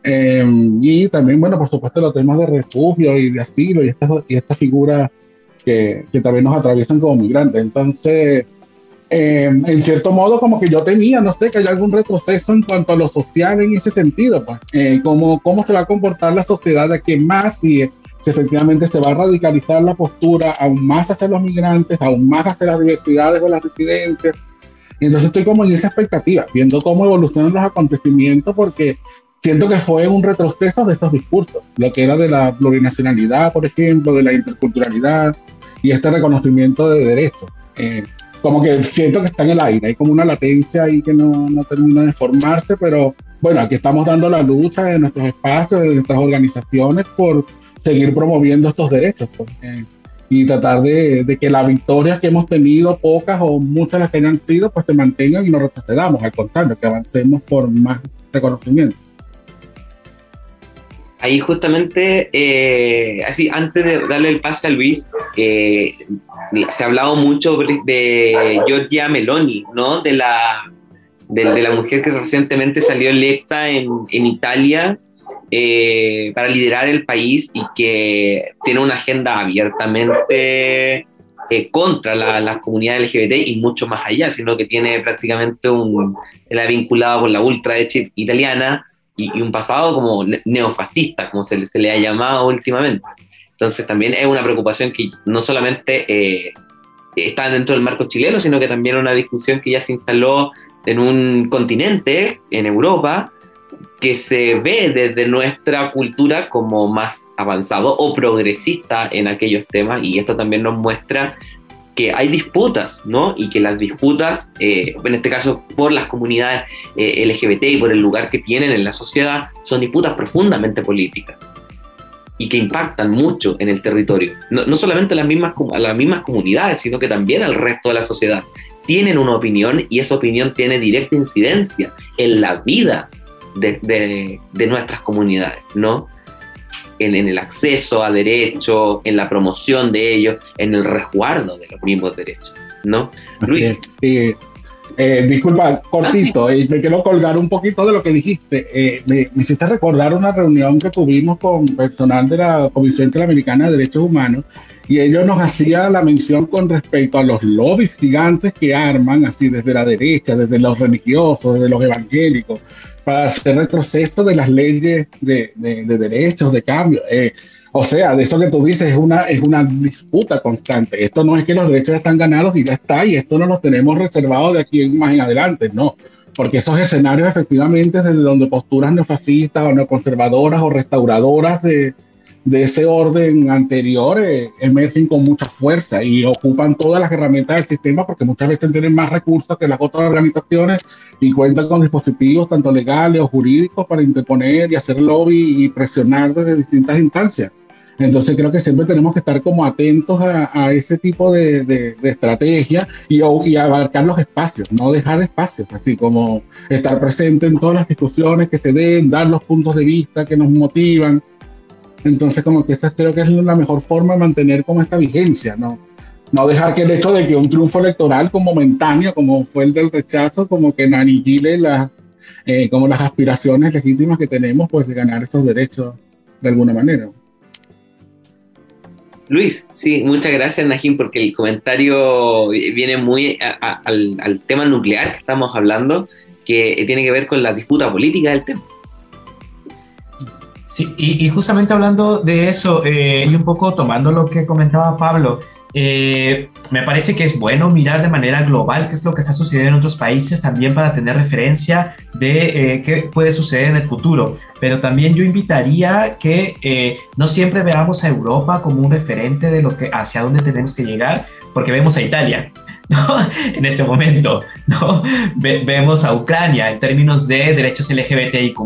y también, bueno, por supuesto, los temas de refugio y de asilo y estas y esta figuras que, que también nos atraviesan como migrantes. Entonces, eh, en cierto modo, como que yo tenía, no sé, que hay algún retroceso en cuanto a lo social en ese sentido, pues, eh, cómo, cómo se va a comportar la sociedad de aquí más, si, si, efectivamente se va a radicalizar la postura aún más hacia los migrantes, aún más hacia las diversidades o las residencias. Y entonces estoy como en esa expectativa, viendo cómo evolucionan los acontecimientos, porque siento que fue un retroceso de estos discursos, lo que era de la plurinacionalidad, por ejemplo, de la interculturalidad y este reconocimiento de derechos. Eh, como que siento que está en el aire, hay como una latencia ahí que no, no, termina de formarse, pero bueno, aquí estamos dando la lucha de nuestros espacios, de nuestras organizaciones por seguir promoviendo estos derechos pues, eh, y tratar de, que las victorias que hemos tenido, pocas o muchas las que hayan sido, pues se mantengan y no retrocedamos, al contrario, que avancemos por más reconocimiento ahí justamente, eh, así antes de darle el pase a Luis, eh, se ha hablado mucho de Giorgia Meloni, ¿no? De la, de, la mujer que recientemente salió electa en, en Italia eh, para liderar el país y que tiene una agenda abiertamente contra la, la, comunidad LGBT y mucho más allá, sino que tiene prácticamente un, la vinculada con la ultraderecha italiana, y, un pasado como neofascista, como se, le ha llamado últimamente. Entonces también es una preocupación que no solamente eh, está dentro del marco chileno, sino que también una discusión que ya se instaló en un continente, en Europa, que se ve desde nuestra cultura como más avanzado o progresista en aquellos temas y esto también nos muestra que hay disputas, ¿no? Y que las disputas, eh, en este caso por las comunidades eh, LGBT y por el lugar que tienen en la sociedad, son disputas profundamente políticas y que impactan mucho en el territorio. No, no solamente a las, mismas, las mismas comunidades, sino que también al resto de la sociedad. Tienen una opinión y esa opinión tiene directa incidencia en la vida de, de nuestras comunidades, ¿no? En, el acceso a derechos, en la promoción de ellos, en el resguardo de los mismos derechos, ¿no? Luis. Eh, disculpa, cortito, ah, me quiero colgar un poquito de lo que dijiste. Eh, me, hiciste recordar una reunión que tuvimos con personal de la Comisión Interamericana de Derechos Humanos y ellos nos hacían la mención con respecto a los lobbies gigantes que arman, así desde la derecha, desde los religiosos, desde los evangélicos, para hacer retroceso de las leyes de, de, derechos, de cambio. Eh, o sea, de eso que tú dices es una, es una disputa constante. Esto no es que los derechos están ganados y ya está, y esto no los tenemos reservados de aquí más en adelante, no. Porque esos escenarios efectivamente desde donde posturas neofascistas o neoconservadoras o restauradoras de, de ese orden anterior eh, emergen con mucha fuerza y ocupan todas las herramientas del sistema porque muchas veces tienen más recursos que las otras organizaciones y cuentan con dispositivos tanto legales o jurídicos para interponer y hacer lobby y presionar desde distintas instancias. Entonces creo que siempre tenemos que estar como atentos a, ese tipo de, de, estrategia y, y, abarcar los espacios, no dejar espacios, así como estar presente en todas las discusiones que se den, dar los puntos de vista que nos motivan entonces, como que esa creo que es la mejor forma de mantener como esta vigencia, ¿no? No dejar que el hecho de que un triunfo electoral como momentáneo, como fue el del rechazo, como que aniquile las, eh, como las aspiraciones legítimas que tenemos, pues, de ganar esos derechos de alguna manera. Luis, sí, muchas gracias, Najim, porque el comentario viene muy al, al tema nuclear que estamos hablando, que tiene que ver con la disputa política del tema. Sí, y, justamente hablando de eso, eh, y un poco tomando lo que comentaba Pablo, eh, me parece que es bueno mirar de manera global qué es lo que está sucediendo en otros países también para tener referencia de eh, qué puede suceder en el futuro. Pero también yo invitaría que no siempre veamos a Europa como un referente de lo que hacia dónde tenemos que llegar, porque vemos a Italia. [LAUGHS] en este momento. ¿no? vemos a Ucrania en términos de derechos LGBTIQ,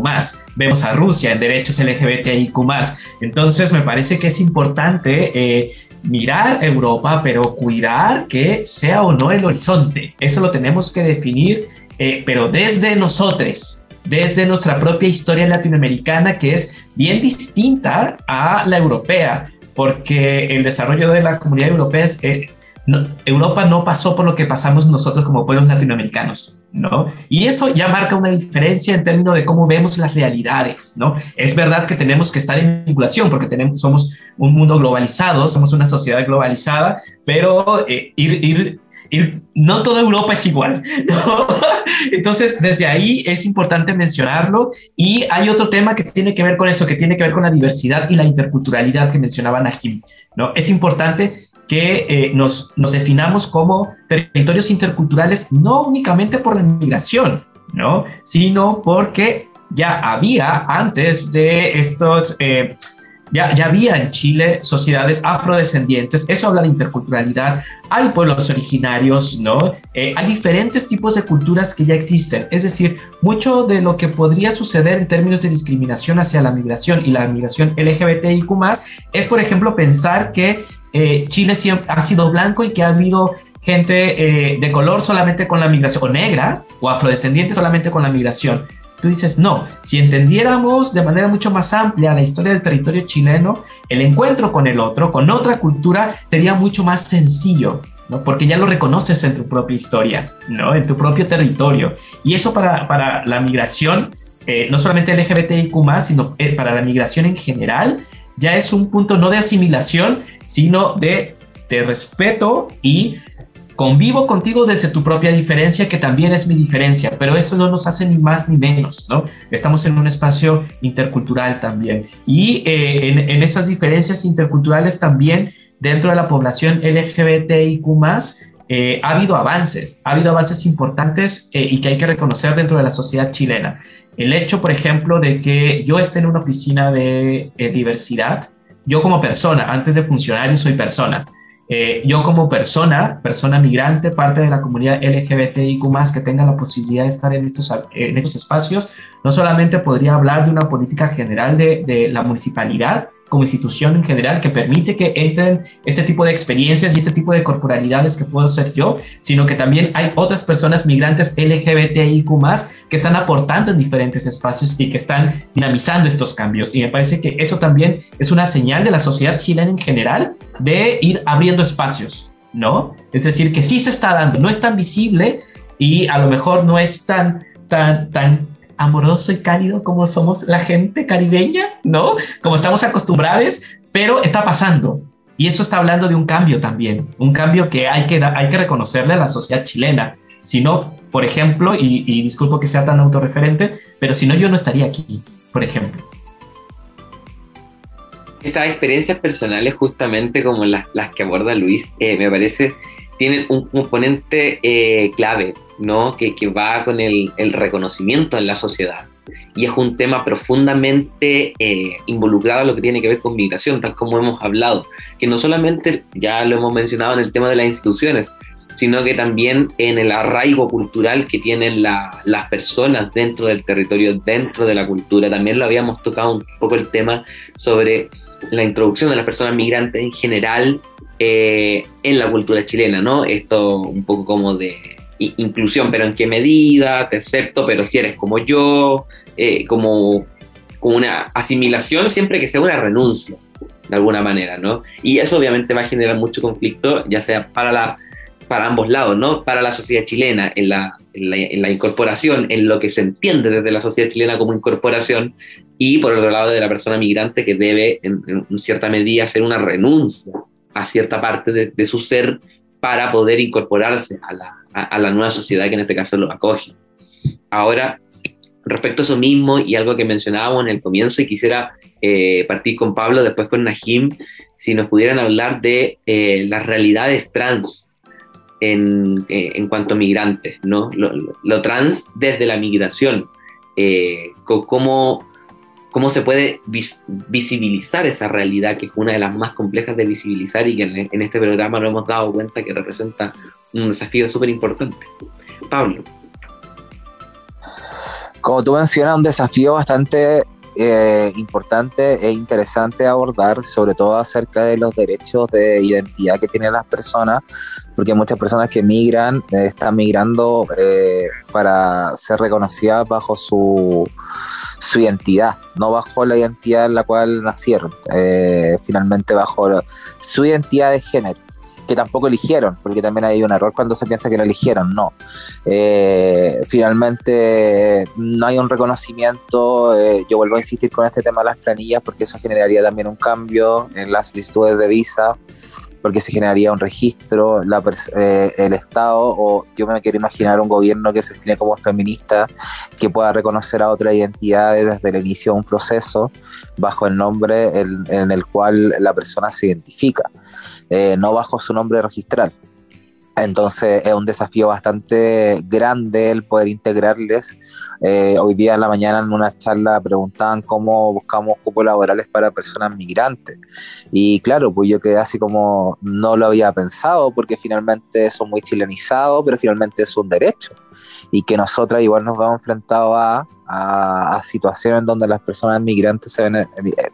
vemos a Rusia en derechos LGBTIQ. Entonces, me parece que es importante eh, mirar Europa, pero cuidar que sea o no el horizonte. Eso lo tenemos que definir, eh, pero desde nosotros, desde nuestra propia historia latinoamericana, que es bien distinta a la europea, porque el desarrollo de la comunidad europea es, eh, Europa no pasó por lo que pasamos nosotros como pueblos latinoamericanos, ¿no? Y eso ya marca una diferencia en términos de cómo vemos las realidades, ¿no? Es verdad que tenemos que estar en vinculación porque tenemos, somos un mundo globalizado, somos una sociedad globalizada, pero eh, ir, ir, no toda Europa es igual, [LAUGHS] ¿no? Entonces, desde ahí es importante mencionarlo y hay otro tema que tiene que ver con eso, que tiene que ver con la diversidad y la interculturalidad que mencionaba Najim, ¿no? Es importante que eh, nos, nos, definamos como territorios interculturales no únicamente por la inmigración, ¿no? sino porque ya había antes de estos, eh, ya, ya había en Chile sociedades afrodescendientes, eso habla de interculturalidad, hay pueblos originarios, ¿no? Eh, hay diferentes tipos de culturas que ya existen, es decir, mucho de lo que podría suceder en términos de discriminación hacia la migración y la migración LGBTIQ es, por ejemplo, pensar que eh, Chile siempre ha sido blanco y que ha habido gente eh, de color solamente con la migración, o negra, o afrodescendiente solamente con la migración. Tú dices, no, si entendiéramos de manera mucho más amplia la historia del territorio chileno, el encuentro con el otro, con otra cultura, sería mucho más sencillo, ¿no? Porque ya lo reconoces en tu propia historia, ¿no? En tu propio territorio. Y eso para, para la migración, eh, no solamente LGBTIQ+, sino para la migración en general, ya es un punto no de asimilación, sino de te respeto y convivo contigo desde tu propia diferencia, que también es mi diferencia, pero esto no nos hace ni más ni menos, ¿no? Estamos en un espacio intercultural también. Y eh, en, esas diferencias interculturales también, dentro de la población LGBTIQ, eh, ha habido avances, ha habido avances importantes eh, y que hay que reconocer dentro de la sociedad chilena. El hecho, por ejemplo, de que yo esté en una oficina de diversidad, yo como persona, antes de funcionario soy persona, eh, yo como persona, persona migrante, parte de la comunidad LGBTIQ que tenga la posibilidad de estar en estos, en estos espacios, no solamente podría hablar de una política general de la municipalidad, como institución en general que permite que entren este tipo de experiencias y este tipo de corporalidades que puedo ser yo, sino que también hay otras personas migrantes LGBTIQ que están aportando en diferentes espacios y que están dinamizando estos cambios. Y me parece que eso también es una señal de la sociedad chilena en general de ir abriendo espacios, ¿no? Es decir, que sí se está dando, no es tan visible y a lo mejor no es tan, tan, tan amoroso y cálido como somos la gente caribeña, ¿no? Como estamos acostumbrados, pero está pasando. Y eso está hablando de un cambio también, un cambio que hay que, hay que reconocerle a la sociedad chilena. Si no, por ejemplo, y, y disculpo que sea tan autorreferente, pero si no, yo no estaría aquí, por ejemplo. Esas experiencias personales, justamente como las, las que aborda Luis, eh, me parece tienen un componente eh, clave, ¿no? Que, que va con el, el, reconocimiento en la sociedad. Y es un tema profundamente eh, involucrado en lo que tiene que ver con migración, tal como hemos hablado, que no solamente, ya lo hemos mencionado en el tema de las instituciones, sino que también en el arraigo cultural que tienen la, las personas dentro del territorio, dentro de la cultura. También lo habíamos tocado un poco el tema sobre la introducción de las personas migrantes en general eh, en la cultura chilena, ¿no? Esto un poco como de inclusión, pero en qué medida, te acepto, pero si eres como yo, eh, como, como una asimilación siempre que sea una renuncia, de alguna manera, ¿no? Y eso obviamente va a generar mucho conflicto, ya sea para, la, para ambos lados, ¿no? Para la sociedad chilena, en la, en la, incorporación, en lo que se entiende desde la sociedad chilena como incorporación, y por otro lado de la persona migrante que debe en, en cierta medida hacer una renuncia a cierta parte de, su ser para poder incorporarse a la, a, la, nueva sociedad que en este caso lo acoge. Ahora, respecto a eso mismo y algo que mencionábamos en el comienzo, y quisiera eh, partir con Pablo, después con Najim, si nos pudieran hablar de eh, las realidades trans en, eh, en, cuanto a migrantes, ¿no? Lo, lo, trans desde la migración, cómo cómo se puede visibilizar esa realidad, que es una de las más complejas de visibilizar y que en, este programa nos hemos dado cuenta que representa un desafío súper importante. Pablo. Como tú mencionas, un desafío bastante eh, importante e interesante abordar, sobre todo acerca de los derechos de identidad que tienen las personas, porque muchas personas que migran eh, están migrando eh, para ser reconocidas bajo su, su identidad, no bajo la identidad en la cual nacieron, finalmente bajo su identidad de género que tampoco eligieron, porque también hay un error cuando se piensa que lo eligieron, no. Eh, finalmente no hay un reconocimiento, eh, yo vuelvo a insistir con este tema de las planillas porque eso generaría también un cambio en las solicitudes de visa, porque se generaría un registro, la, eh, el Estado, o yo me quiero imaginar un gobierno que se define como feminista, que pueda reconocer a otras identidades desde el inicio de un proceso bajo el nombre en el cual la persona se identifica, eh, no bajo su nombre registral. Entonces es un desafío bastante grande el poder integrarles. Eh, hoy día en la mañana en una charla preguntaban cómo buscamos cupos laborales para personas migrantes. Y claro, pues yo quedé así como no lo había pensado porque finalmente son muy chilenizados, pero finalmente es un derecho. Y que nosotras igual nos vamos enfrentados a a, situaciones donde las personas migrantes se ven, eh,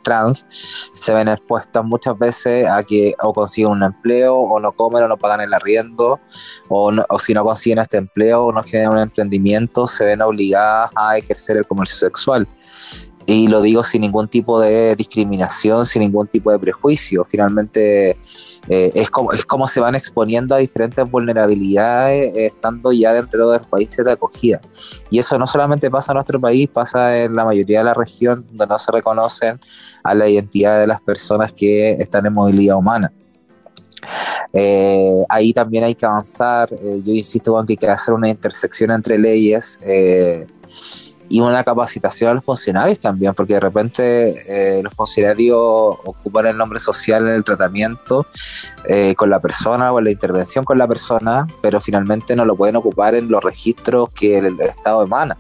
trans se ven expuestas muchas veces a que o consiguen un empleo o no comen o no pagan el arriendo o, o si no consiguen este empleo o no generan un emprendimiento se ven obligadas a ejercer el comercio sexual y lo digo sin ningún tipo de discriminación, sin ningún tipo de prejuicio. Finalmente eh, es, como, es como se van exponiendo a diferentes vulnerabilidades eh, estando ya dentro de los países de acogida. Y eso no solamente pasa en nuestro país, pasa en la mayoría de la región donde no se reconocen a la identidad de las personas que están en movilidad humana. Eh, ahí también hay que avanzar. yo insisto que hay que hacer una intersección entre leyes y una capacitación a los funcionarios también, porque de repente eh, los funcionarios ocupan el nombre social en el tratamiento eh, con la persona o en la intervención con la persona, pero finalmente no lo pueden ocupar en los registros que el, Estado emana.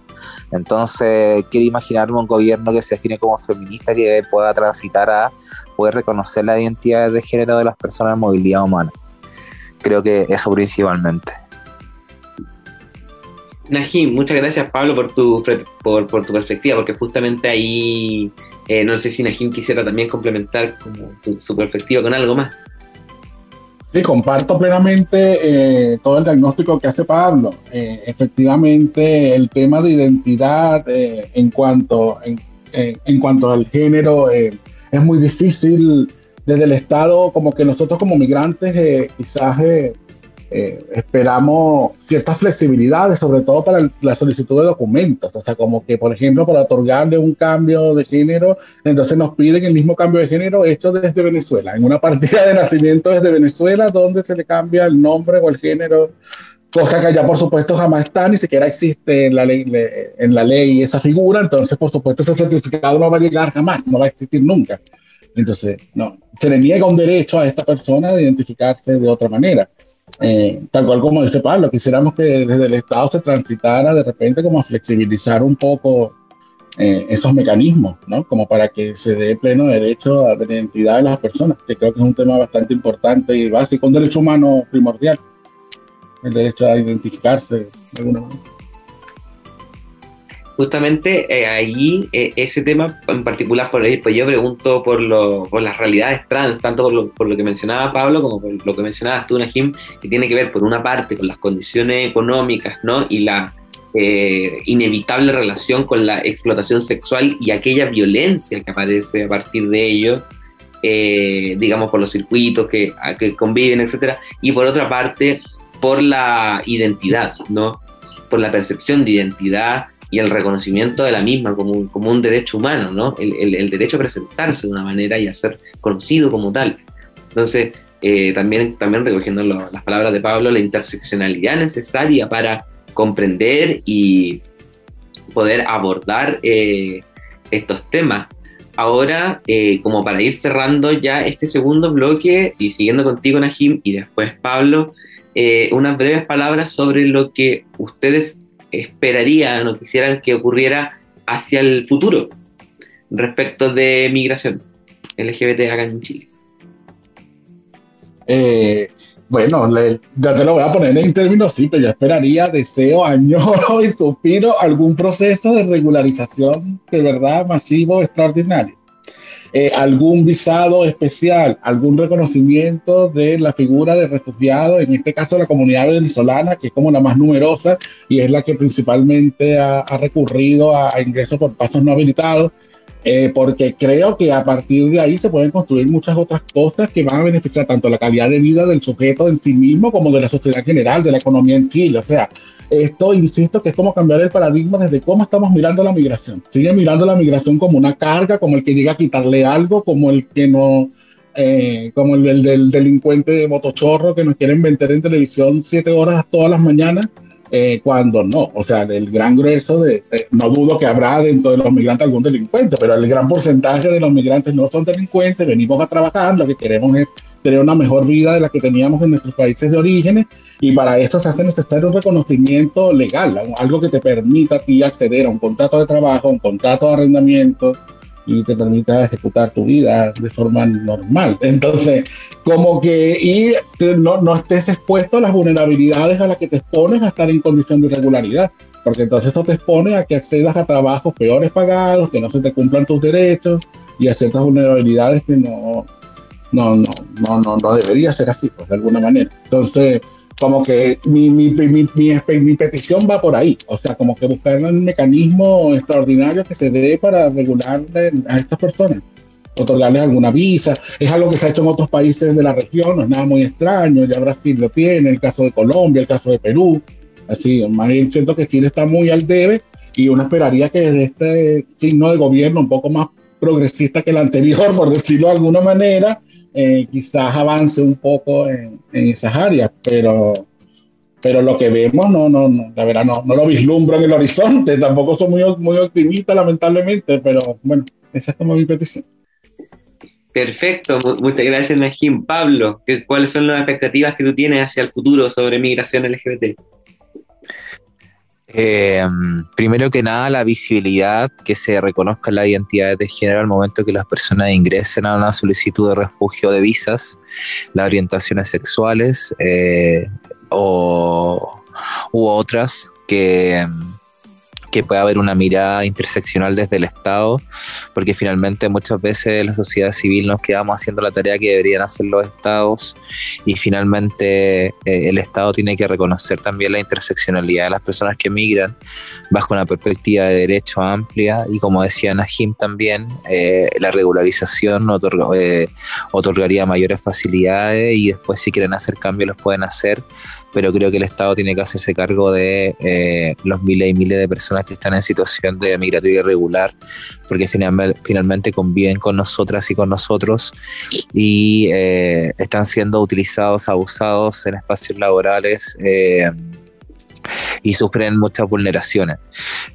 Entonces, quiero imaginarme un gobierno que se define como feminista que pueda transitar a poder reconocer la identidad de género de las personas en movilidad humana. Creo que eso principalmente. Najim, muchas gracias Pablo por tu, por, tu perspectiva, porque justamente ahí Eh, no sé si Najim quisiera también complementar como su, perspectiva con algo más. Sí, comparto plenamente eh, todo el diagnóstico que hace Pablo. Eh, efectivamente, el tema de identidad en, cuanto, en, en, cuanto al género es muy difícil desde el Estado, como que nosotros como migrantes quizás eh, esperamos ciertas flexibilidades, sobre todo para la solicitud de documentos. O sea, como que, por ejemplo, para otorgarle un cambio de género, entonces nos piden el mismo cambio de género hecho desde Venezuela, en una partida de nacimiento desde Venezuela, donde se le cambia el nombre o el género, cosa que allá, por supuesto, jamás está, ni siquiera existe en la ley, en la ley esa figura. Entonces, por supuesto, ese certificado no va a llegar jamás, no va a existir nunca. Entonces, no, se le niega un derecho a esta persona de identificarse de otra manera. Eh, tal cual como dice Pablo, quisiéramos que desde el Estado se transitara de repente como a flexibilizar un poco eh, esos mecanismos, ¿no? Como para que se dé pleno derecho a la identidad de las personas, que creo que es un tema bastante importante y básico, un derecho humano primordial, el derecho a identificarse de alguna manera justamente eh, ahí eh, ese tema en particular, por ahí, pues yo pregunto por, lo, por las realidades trans, tanto por lo, por lo, que mencionaba Pablo como por lo que mencionabas tú, Najim, que tiene que ver por una parte con las condiciones económicas ¿no? y la eh, inevitable relación con la explotación sexual y aquella violencia que aparece a partir de ello. digamos por los circuitos que, que conviven, etcétera, y por otra parte por la identidad, ¿no? Por la percepción de identidad, y el reconocimiento de la misma como un, como un derecho humano, ¿no? El, el, derecho a presentarse de una manera y a ser conocido como tal. Entonces, eh, también, también recogiendo las palabras de Pablo, la interseccionalidad necesaria para comprender y poder abordar eh, estos temas. Ahora, eh, como para ir cerrando ya este segundo bloque y siguiendo contigo, Najim, y después Pablo, unas breves palabras sobre lo que ustedes esperarían o quisieran que ocurriera hacia el futuro respecto de migración LGBT acá en Chile? Eh, bueno, ya te lo voy a poner en términos simples. Yo esperaría, deseo, [LAUGHS] añoro y suspiro algún proceso de regularización de verdad masivo, extraordinario. Eh, algún visado especial, algún reconocimiento de la figura de refugiado, en este caso la comunidad venezolana, que es como la más numerosa y es la que principalmente ha, recurrido a, ingresos por pasos no habilitados. Eh, porque creo que a partir de ahí se pueden construir muchas otras cosas que van a beneficiar tanto la calidad de vida del sujeto en sí mismo como de la sociedad general, de la economía en Chile. O sea, esto, insisto, que es como cambiar el paradigma desde cómo estamos mirando la migración. Sigue mirando la migración como una carga, como el que llega a quitarle algo, como el que no, eh, como el, del delincuente de motochorro que nos quieren vender en televisión siete horas todas las mañanas, eh, cuando no. O sea, el gran grueso de, no dudo que habrá dentro de los migrantes algún delincuente, pero el gran porcentaje de los migrantes no son delincuentes, venimos a trabajar, lo que queremos es tener una mejor vida de la que teníamos en nuestros países de orígenes y para eso se hace necesario un reconocimiento legal, algo que te permita a ti acceder a un contrato de trabajo, un contrato de arrendamiento y te permita ejecutar tu vida de forma normal. Entonces, como que y no, no estés expuesto a las vulnerabilidades a las que te expones a estar en condición de irregularidad, porque entonces eso te expone a que accedas a trabajos peores pagados, que no se te cumplan tus derechos y a ciertas vulnerabilidades que no, no, no, no, no, no debería ser así, pues de alguna manera. Entonces, como que mi, mi, mi, mi, petición va por ahí, o sea, como que buscar un mecanismo extraordinario que se dé para regular a estas personas, otorgarles alguna visa, es algo que se ha hecho en otros países de la región, no es nada muy extraño, ya Brasil lo tiene, el caso de Colombia, el caso de Perú, así, más bien siento que Chile está muy al debe y uno esperaría que desde este signo de gobierno un poco más progresista que el anterior, [LAUGHS] por decirlo de alguna manera, eh, quizás avance un poco en, esas áreas, pero, pero lo que vemos, no, no, no la verdad, no, no lo vislumbro en el horizonte, tampoco soy muy, muy optimista, lamentablemente, pero bueno, esa es como mi petición. Perfecto, muchas gracias, Najim. Pablo, ¿cuáles son las expectativas que tú tienes hacia el futuro sobre migración LGBT? Eh, primero que nada, la visibilidad, que se reconozca la identidad de género al momento que las personas ingresen a una solicitud de refugio de visas, las orientaciones sexuales eh, o, u otras que que pueda haber una mirada interseccional desde el Estado, porque finalmente muchas veces la sociedad civil nos quedamos haciendo la tarea que deberían hacer los estados y finalmente eh, el Estado tiene que reconocer también la interseccionalidad de las personas que migran bajo una perspectiva de derecho amplia y como decía Najim también, eh, la regularización eh, otorgaría mayores facilidades y después si quieren hacer cambios los pueden hacer, pero creo que el Estado tiene que hacerse cargo de los miles y miles de personas que están en situación de migratoria irregular, porque finalmente, conviven con nosotras y con nosotros y eh, están siendo utilizados, abusados en espacios laborales. Eh, y sufren muchas vulneraciones.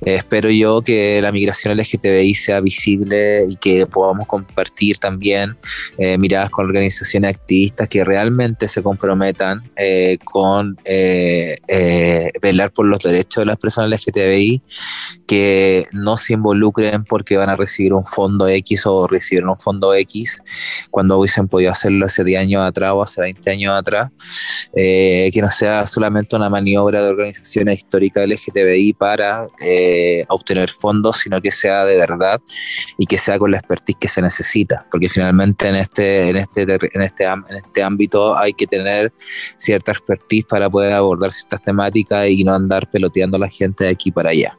Eh, espero yo que la migración LGTBI sea visible y que podamos compartir también eh, miradas con organizaciones activistas que realmente se comprometan eh, con velar por los derechos de las personas LGTBI, que no se involucren porque van a recibir un fondo X o recibir un fondo X cuando hubiesen podido hacerlo hace 10 años atrás o hace 20 años atrás, que no sea solamente una maniobra de organizaciones histórica LGTBI para eh, obtener fondos, sino que sea de verdad y que sea con la expertise que se necesita, porque finalmente en este, en este, en este, en este ámbito hay que tener cierta expertise para poder abordar ciertas temáticas y no andar peloteando a la gente de aquí para allá.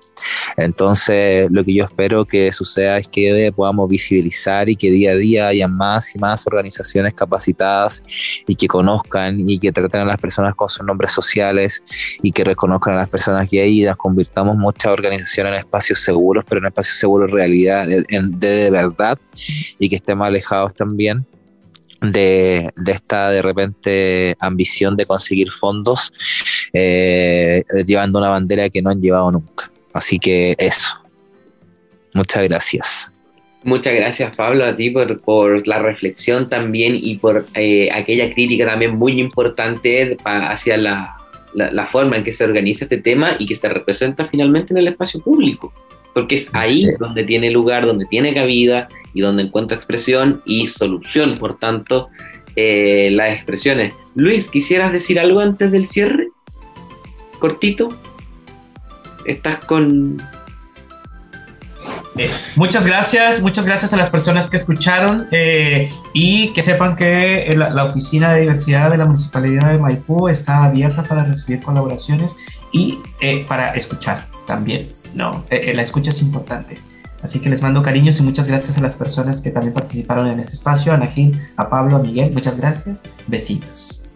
Entonces, lo que yo espero que suceda es que podamos visibilizar y que día a día haya más y más organizaciones capacitadas y que conozcan y que traten a las personas con sus nombres sociales y que reconozcan a las personas que hay y las convirtamos muchas organizaciones en espacios seguros, pero en espacios seguros realidad, de, de, verdad y que estemos alejados también de, de, esta de repente ambición de conseguir fondos eh, llevando una bandera que no han llevado nunca. Así que eso. Muchas gracias. Muchas gracias Pablo a ti por, por la reflexión también y por eh, aquella crítica también muy importante hacia la, la, forma en que se organiza este tema y que se representa finalmente en el espacio público, porque es ahí donde tiene lugar, donde tiene cabida y donde encuentra expresión y solución, por tanto, eh, las expresiones. Luis, ¿quisieras decir algo antes del cierre? Cortito. Estás con, eh, muchas gracias, muchas gracias a las personas que escucharon eh, y que sepan que eh, la, Oficina de Diversidad de la Municipalidad de Maipú está abierta para recibir colaboraciones y para escuchar también. No, la escucha es importante. Así que les mando cariños y muchas gracias a las personas que también participaron en este espacio, a a Pablo, a Miguel, muchas gracias. Besitos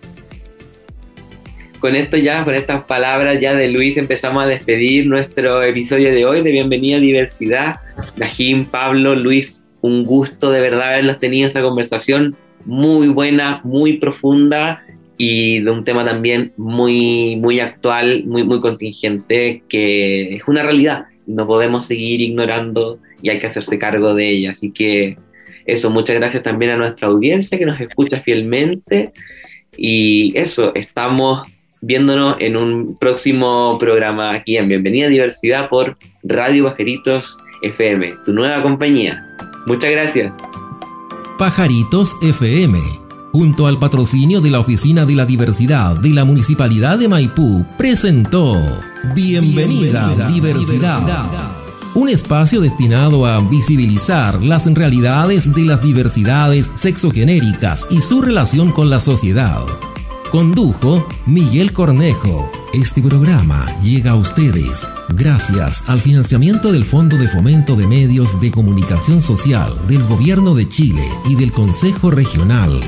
con esto ya, con estas palabras ya de Luis, empezamos a despedir nuestro episodio de hoy de Bienvenida a Diversidad. Najim, Pablo, Luis, un gusto de verdad haberlos tenido esta conversación muy buena, muy profunda y de un tema también muy, muy actual, muy, muy contingente, que es una realidad. No podemos seguir ignorando y hay que hacerse cargo de ella. Así que eso, muchas gracias también a nuestra audiencia que nos escucha fielmente. Y eso, estamos viéndonos en un próximo programa aquí en Bienvenida a Diversidad por Radio Pajaritos FM, tu nueva compañía. Muchas gracias. Pajaritos FM, junto al patrocinio de la Oficina de la Diversidad de la Municipalidad de Maipú, presentó Bienvenida, a diversidad. Un espacio destinado a visibilizar las realidades de las diversidades sexogenéricas y su relación con la sociedad. Condujo Miguel Cornejo. Este programa llega a ustedes gracias al financiamiento del Fondo de Fomento de Medios de Comunicación Social del Gobierno de Chile y del Consejo Regional